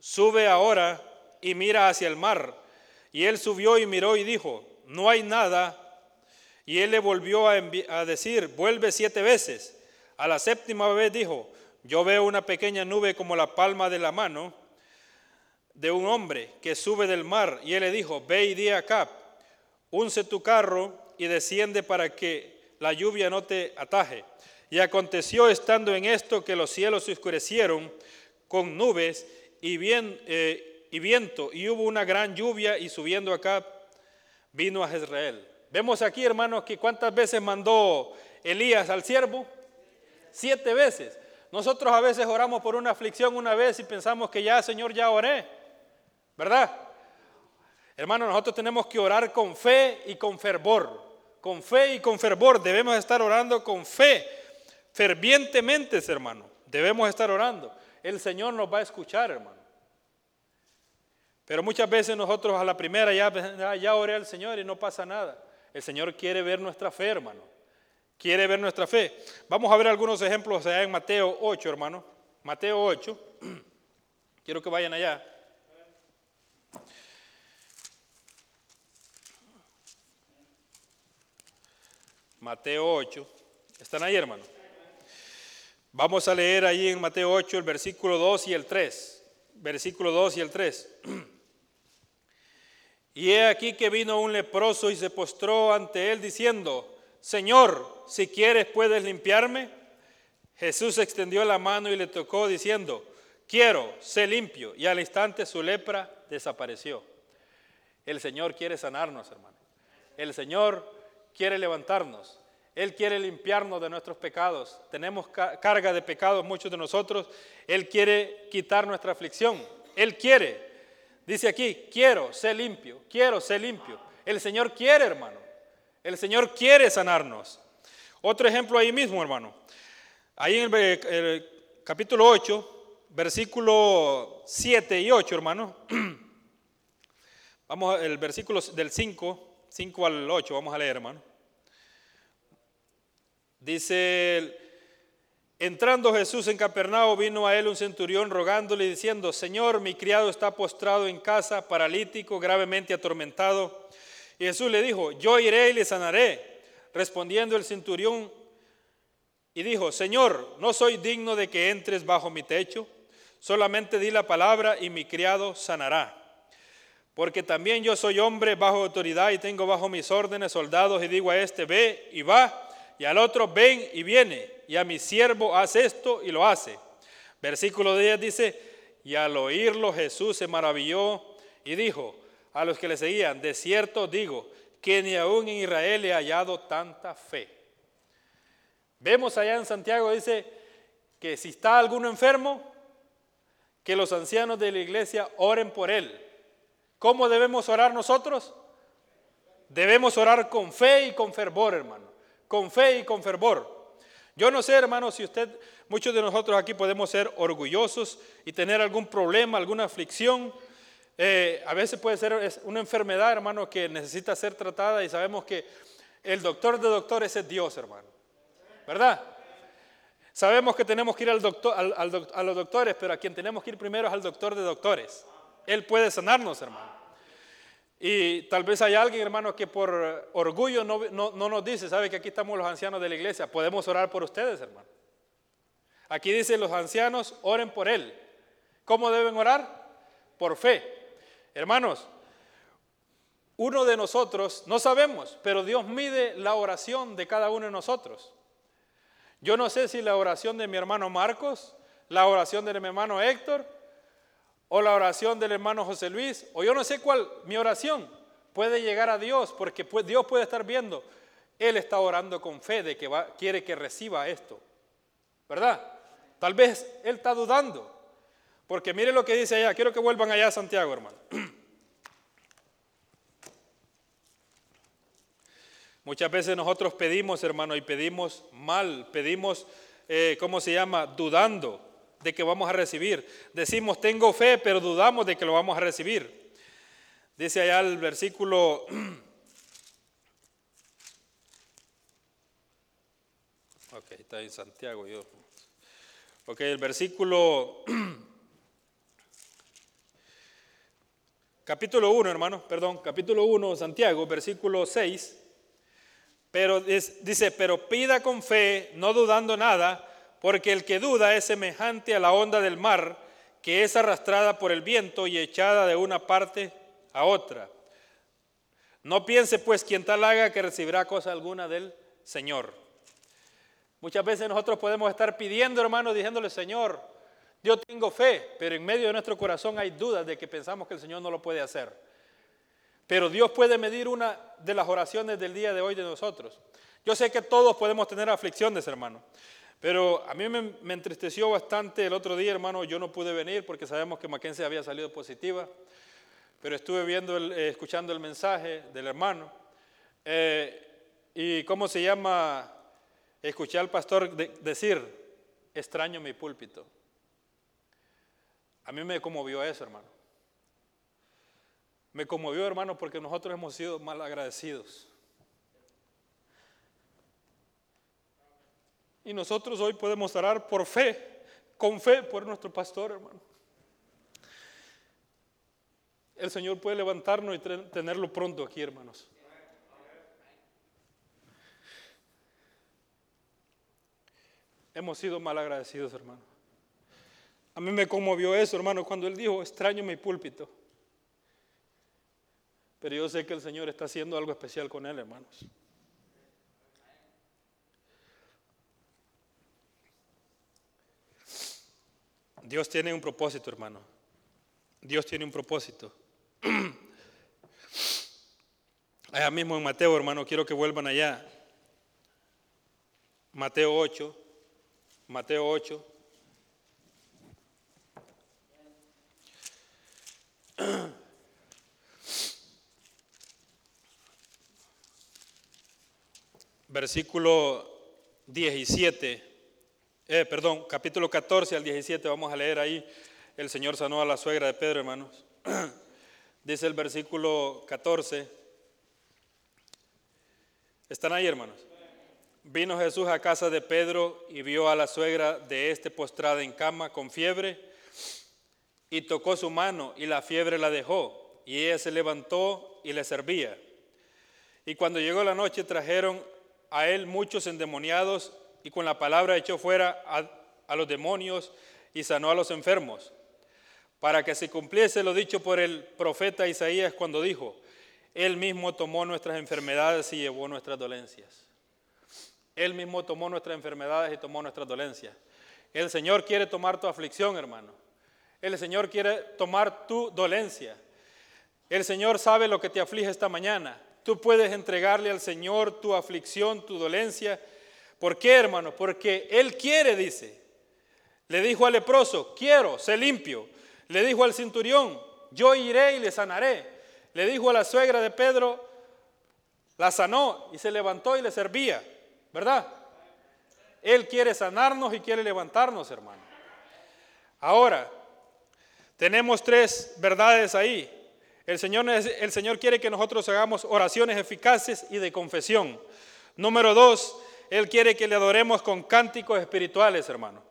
sube ahora y mira hacia el mar. Y él subió y miró y dijo, no hay nada. Y él le volvió a, a decir, vuelve siete veces. A la séptima vez dijo, yo veo una pequeña nube como la palma de la mano de un hombre que sube del mar. Y él le dijo, ve y di acá, unce tu carro y desciende para que la lluvia no te ataje. Y aconteció estando en esto que los cielos se oscurecieron con nubes y, bien, eh, y viento, y hubo una gran lluvia, y subiendo acá vino a Jezreel. Vemos aquí, hermanos, que cuántas veces mandó Elías al siervo. Siete veces. Nosotros a veces oramos por una aflicción una vez y pensamos que ya, Señor, ya oré. ¿Verdad? Hermanos, nosotros tenemos que orar con fe y con fervor. Con fe y con fervor. Debemos estar orando con fe. Fervientemente, hermano. Debemos estar orando. El Señor nos va a escuchar, hermano. Pero muchas veces nosotros a la primera ya, ya oré al Señor y no pasa nada. El Señor quiere ver nuestra fe, hermano quiere ver nuestra fe. Vamos a ver algunos ejemplos allá en Mateo 8, hermano. Mateo 8. Quiero que vayan allá. Mateo 8. ¿Están ahí, hermano? Vamos a leer ahí en Mateo 8 el versículo 2 y el 3. Versículo 2 y el 3. Y he aquí que vino un leproso y se postró ante él diciendo, Señor, si quieres puedes limpiarme. Jesús extendió la mano y le tocó diciendo, quiero, sé limpio. Y al instante su lepra desapareció. El Señor quiere sanarnos, hermano. El Señor quiere levantarnos. Él quiere limpiarnos de nuestros pecados. Tenemos carga de pecados muchos de nosotros. Él quiere quitar nuestra aflicción. Él quiere. Dice aquí, quiero, sé limpio. Quiero, sé limpio. El Señor quiere, hermano. El Señor quiere sanarnos. Otro ejemplo ahí mismo, hermano. Ahí en el, capítulo 8, versículo 7 y 8, hermano. Vamos al versículo del 5, 5 al 8, vamos a leer, hermano. Dice, entrando Jesús en Capernaum, vino a él un centurión rogándole diciendo, Señor, mi criado está postrado en casa, paralítico, gravemente atormentado. Y Jesús le dijo, yo iré y le sanaré. Respondiendo el centurión y dijo, Señor, no soy digno de que entres bajo mi techo, solamente di la palabra y mi criado sanará. Porque también yo soy hombre bajo autoridad y tengo bajo mis órdenes soldados y digo a este, ve y va, y al otro, ven y viene, y a mi siervo haz esto y lo hace. Versículo 10 dice, y al oírlo Jesús se maravilló y dijo, a los que le seguían, de cierto digo que ni aún en Israel he hallado tanta fe. Vemos allá en Santiago, dice que si está alguno enfermo, que los ancianos de la iglesia oren por él. ¿Cómo debemos orar nosotros? Debemos orar con fe y con fervor, hermano. Con fe y con fervor. Yo no sé, hermano, si usted, muchos de nosotros aquí podemos ser orgullosos y tener algún problema, alguna aflicción eh, a veces puede ser una enfermedad, hermano, que necesita ser tratada y sabemos que el doctor de doctores es Dios, hermano. ¿Verdad? Sabemos que tenemos que ir al doctor, a los doctores, pero a quien tenemos que ir primero es al doctor de doctores. Él puede sanarnos, hermano. Y tal vez hay alguien, hermano, que por orgullo no, no nos dice, sabe que aquí estamos los ancianos de la iglesia, podemos orar por ustedes, hermano. Aquí dice los ancianos, oren por él. ¿Cómo deben orar? Por fe. Hermanos, uno de nosotros, no sabemos, pero Dios mide la oración de cada uno de nosotros. Yo no sé si la oración de mi hermano Marcos, la oración de mi hermano Héctor, o la oración del hermano José Luis, o yo no sé cuál, mi oración puede llegar a Dios, porque Dios puede estar viendo, Él está orando con fe de que quiere que reciba esto, ¿verdad? Tal vez Él está dudando, porque mire lo que dice allá. Quiero que vuelvan allá a Santiago, hermano. Muchas veces nosotros pedimos, hermano, y pedimos mal, pedimos, eh, ¿cómo se llama? Dudando de que vamos a recibir. Decimos, tengo fe, pero dudamos de que lo vamos a recibir. Dice allá el versículo... Ok, está en Santiago yo. Ok, el versículo capítulo 1, hermano, perdón, capítulo 1, Santiago, versículo 6. Pero dice, pero pida con fe, no dudando nada, porque el que duda es semejante a la onda del mar, que es arrastrada por el viento y echada de una parte a otra. No piense pues quien tal haga que recibirá cosa alguna del Señor. Muchas veces nosotros podemos estar pidiendo, hermano, diciéndole, Señor, yo tengo fe, pero en medio de nuestro corazón hay dudas de que pensamos que el Señor no lo puede hacer. Pero Dios puede medir una de las oraciones del día de hoy de nosotros. Yo sé que todos podemos tener aflicciones, hermano. Pero a mí me, entristeció bastante el otro día, hermano. Yo no pude venir porque sabemos que Mackenzie había salido positiva. Pero estuve viendo, eh, escuchando el mensaje del hermano. Eh, y cómo se llama, escuché al pastor decir, extraño mi púlpito. A mí me conmovió eso, hermano. Me conmovió, hermano, porque nosotros hemos sido mal agradecidos. Y nosotros hoy podemos orar por fe, con fe por nuestro pastor, hermano. El Señor puede levantarnos y tenerlo pronto aquí, hermanos. Hemos sido mal agradecidos, hermano. A mí me conmovió eso, hermano, cuando él dijo, extraño mi púlpito. Pero yo sé que el Señor está haciendo algo especial con él, hermanos. Dios tiene un propósito, hermano. Dios tiene un propósito. Allá mismo en Mateo, hermano, quiero que vuelvan allá. Mateo 8. Mateo 8. Versículo 17, eh, perdón, capítulo 14 al 17, vamos a leer ahí. El Señor sanó a la suegra de Pedro, hermanos. Dice el versículo 14. ¿Están ahí, hermanos? Vino Jesús a casa de Pedro y vio a la suegra de este postrada en cama con fiebre y tocó su mano y la fiebre la dejó y ella se levantó y le servía. Y cuando llegó la noche trajeron a él muchos endemoniados y con la palabra echó fuera a, los demonios y sanó a los enfermos, para que se cumpliese lo dicho por el profeta Isaías cuando dijo, Él mismo tomó nuestras enfermedades y llevó nuestras dolencias. Él mismo tomó nuestras enfermedades y tomó nuestras dolencias. El Señor quiere tomar tu aflicción, hermano. El Señor quiere tomar tu dolencia. El Señor sabe lo que te aflige esta mañana. Tú puedes entregarle al Señor tu aflicción, tu dolencia. ¿Por qué, hermano? Porque Él quiere, dice. Le dijo al leproso, quiero, sé limpio. Le dijo al cinturión, yo iré y le sanaré. Le dijo a la suegra de Pedro, la sanó y se levantó y le servía. ¿Verdad? Él quiere sanarnos y quiere levantarnos, hermano. Ahora, tenemos tres verdades ahí. El Señor, el Señor quiere que nosotros hagamos oraciones eficaces y de confesión. Número dos, Él quiere que le adoremos con cánticos espirituales, hermano.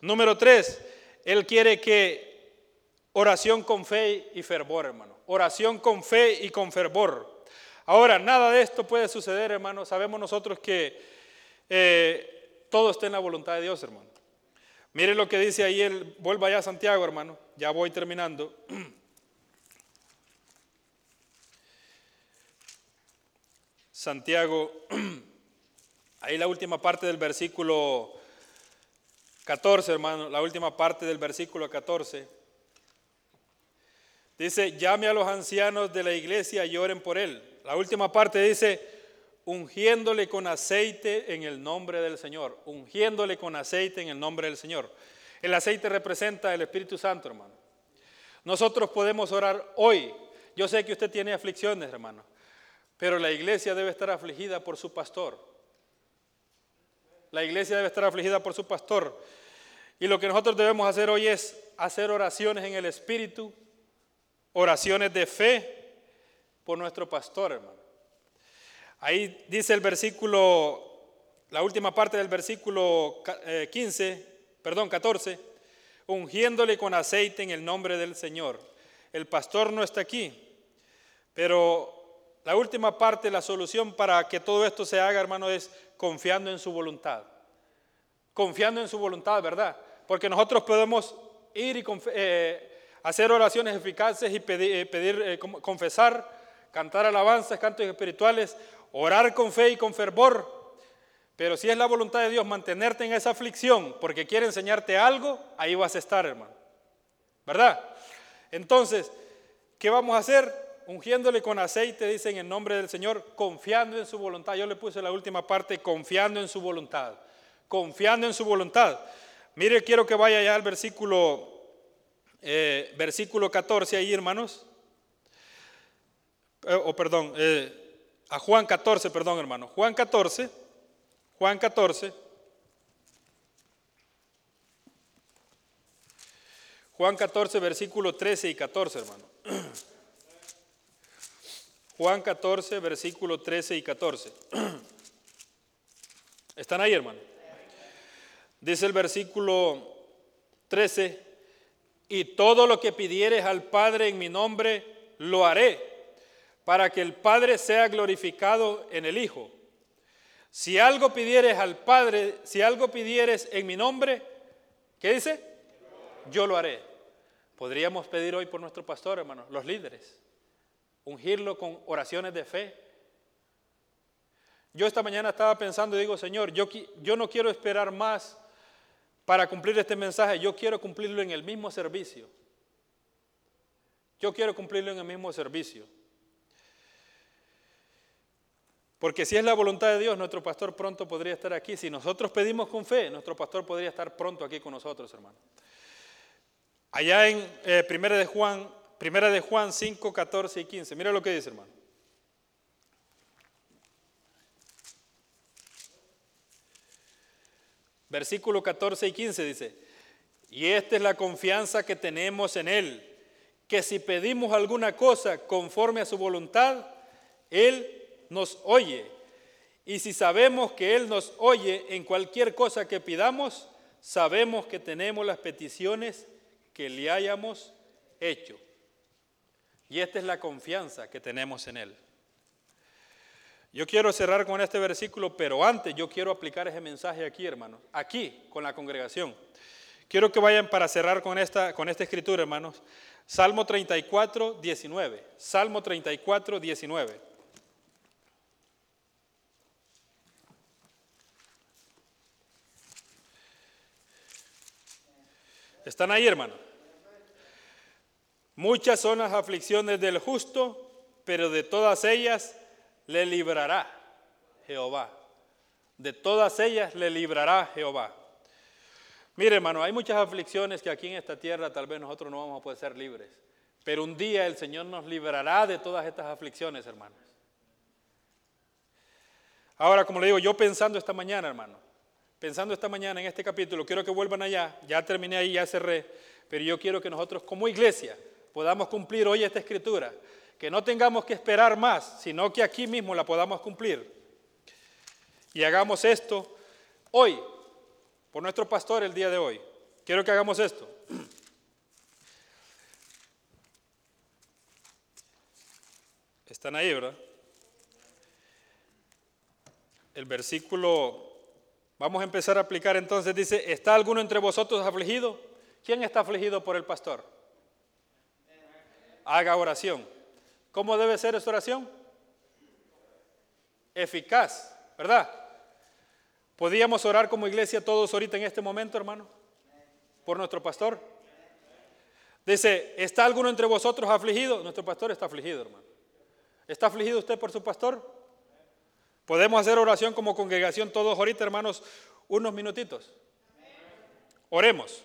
Número tres, Él quiere que oración con fe y fervor, hermano. Oración con fe y con fervor. Ahora, nada de esto puede suceder, hermano. Sabemos nosotros que eh, todo está en la voluntad de Dios, hermano. Mire lo que dice ahí, el, vuelva ya a Santiago, hermano. Ya voy terminando. Santiago, ahí la última parte del versículo 14, hermano, la última parte del versículo 14. Dice, llame a los ancianos de la iglesia y oren por él. La última parte dice, ungiéndole con aceite en el nombre del Señor. Ungiéndole con aceite en el nombre del Señor. El aceite representa el Espíritu Santo, hermano. Nosotros podemos orar hoy. Yo sé que usted tiene aflicciones, hermano. Pero la iglesia debe estar afligida por su pastor. La iglesia debe estar afligida por su pastor. Y lo que nosotros debemos hacer hoy es hacer oraciones en el Espíritu, oraciones de fe por nuestro pastor, hermano. Ahí dice el versículo, la última parte del versículo 15, perdón, 14, ungiéndole con aceite en el nombre del Señor. El pastor no está aquí, pero la última parte, la solución para que todo esto se haga, hermano, es confiando en su voluntad. Confiando en su voluntad, ¿verdad? Porque nosotros podemos ir y eh, hacer oraciones eficaces y pedir, eh, pedir eh, confesar, cantar alabanzas, cantos espirituales, orar con fe y con fervor, pero si es la voluntad de Dios mantenerte en esa aflicción porque quiere enseñarte algo, ahí vas a estar, hermano. ¿Verdad? Entonces, ¿qué vamos a hacer? Ungiéndole con aceite, dicen en nombre del Señor, confiando en su voluntad. Yo le puse la última parte, confiando en su voluntad. Confiando en su voluntad. Mire, quiero que vaya ya al versículo, eh, versículo 14 ahí, hermanos. Eh, o perdón, eh, a Juan 14, perdón, hermano. Juan 14. Juan 14. Juan 14, versículo 13 y 14, hermano. Juan 14, versículo 13 y 14. ¿Están ahí, hermano? Dice el versículo 13, y todo lo que pidieres al Padre en mi nombre, lo haré, para que el Padre sea glorificado en el Hijo. Si algo pidieres al Padre, si algo pidieres en mi nombre, ¿qué dice? Yo lo haré. Podríamos pedir hoy por nuestro pastor, hermano, los líderes, ungirlo con oraciones de fe. Yo esta mañana estaba pensando y digo, Señor, yo, yo no quiero esperar más para cumplir este mensaje, yo quiero cumplirlo en el mismo servicio. Yo quiero cumplirlo en el mismo servicio. Porque si es la voluntad de Dios, nuestro pastor pronto podría estar aquí. Si nosotros pedimos con fe, nuestro pastor podría estar pronto aquí con nosotros, hermano. Allá en eh, primera, de Juan, primera de Juan 5, 14 y 15. Mira lo que dice, hermano. Versículo 14 y 15 dice, y esta es la confianza que tenemos en Él, que si pedimos alguna cosa conforme a su voluntad, Él nos oye. Y si sabemos que Él nos oye en cualquier cosa que pidamos, sabemos que tenemos las peticiones que le hayamos hecho. Y esta es la confianza que tenemos en Él. Yo quiero cerrar con este versículo, pero antes yo quiero aplicar ese mensaje aquí, hermanos, aquí con la congregación. Quiero que vayan para cerrar con esta, con esta escritura, hermanos. Salmo 34, 19. Salmo 34, 19. ¿Están ahí, hermano? Muchas son las aflicciones del justo, pero de todas ellas le librará Jehová. De todas ellas le librará Jehová. Mire, hermano, hay muchas aflicciones que aquí en esta tierra tal vez nosotros no vamos a poder ser libres. Pero un día el Señor nos librará de todas estas aflicciones, hermanos. Ahora, como le digo, yo pensando esta mañana, hermano, pensando esta mañana en este capítulo, quiero que vuelvan allá, ya terminé ahí, ya cerré, pero yo quiero que nosotros como iglesia podamos cumplir hoy esta escritura, que no tengamos que esperar más, sino que aquí mismo la podamos cumplir. Y hagamos esto hoy, por nuestro pastor el día de hoy. Quiero que hagamos esto. Están ahí, ¿verdad? El versículo Vamos a empezar a aplicar entonces, dice, ¿está alguno entre vosotros afligido? ¿Quién está afligido por el pastor? Haga oración. ¿Cómo debe ser esa oración? Eficaz, ¿verdad? ¿Podíamos orar como iglesia todos ahorita en este momento, hermano? Por nuestro pastor. Dice, ¿está alguno entre vosotros afligido? Nuestro pastor está afligido, hermano. ¿Está afligido usted por su pastor? Podemos hacer oración como congregación todos ahorita, hermanos, unos minutitos. Oremos.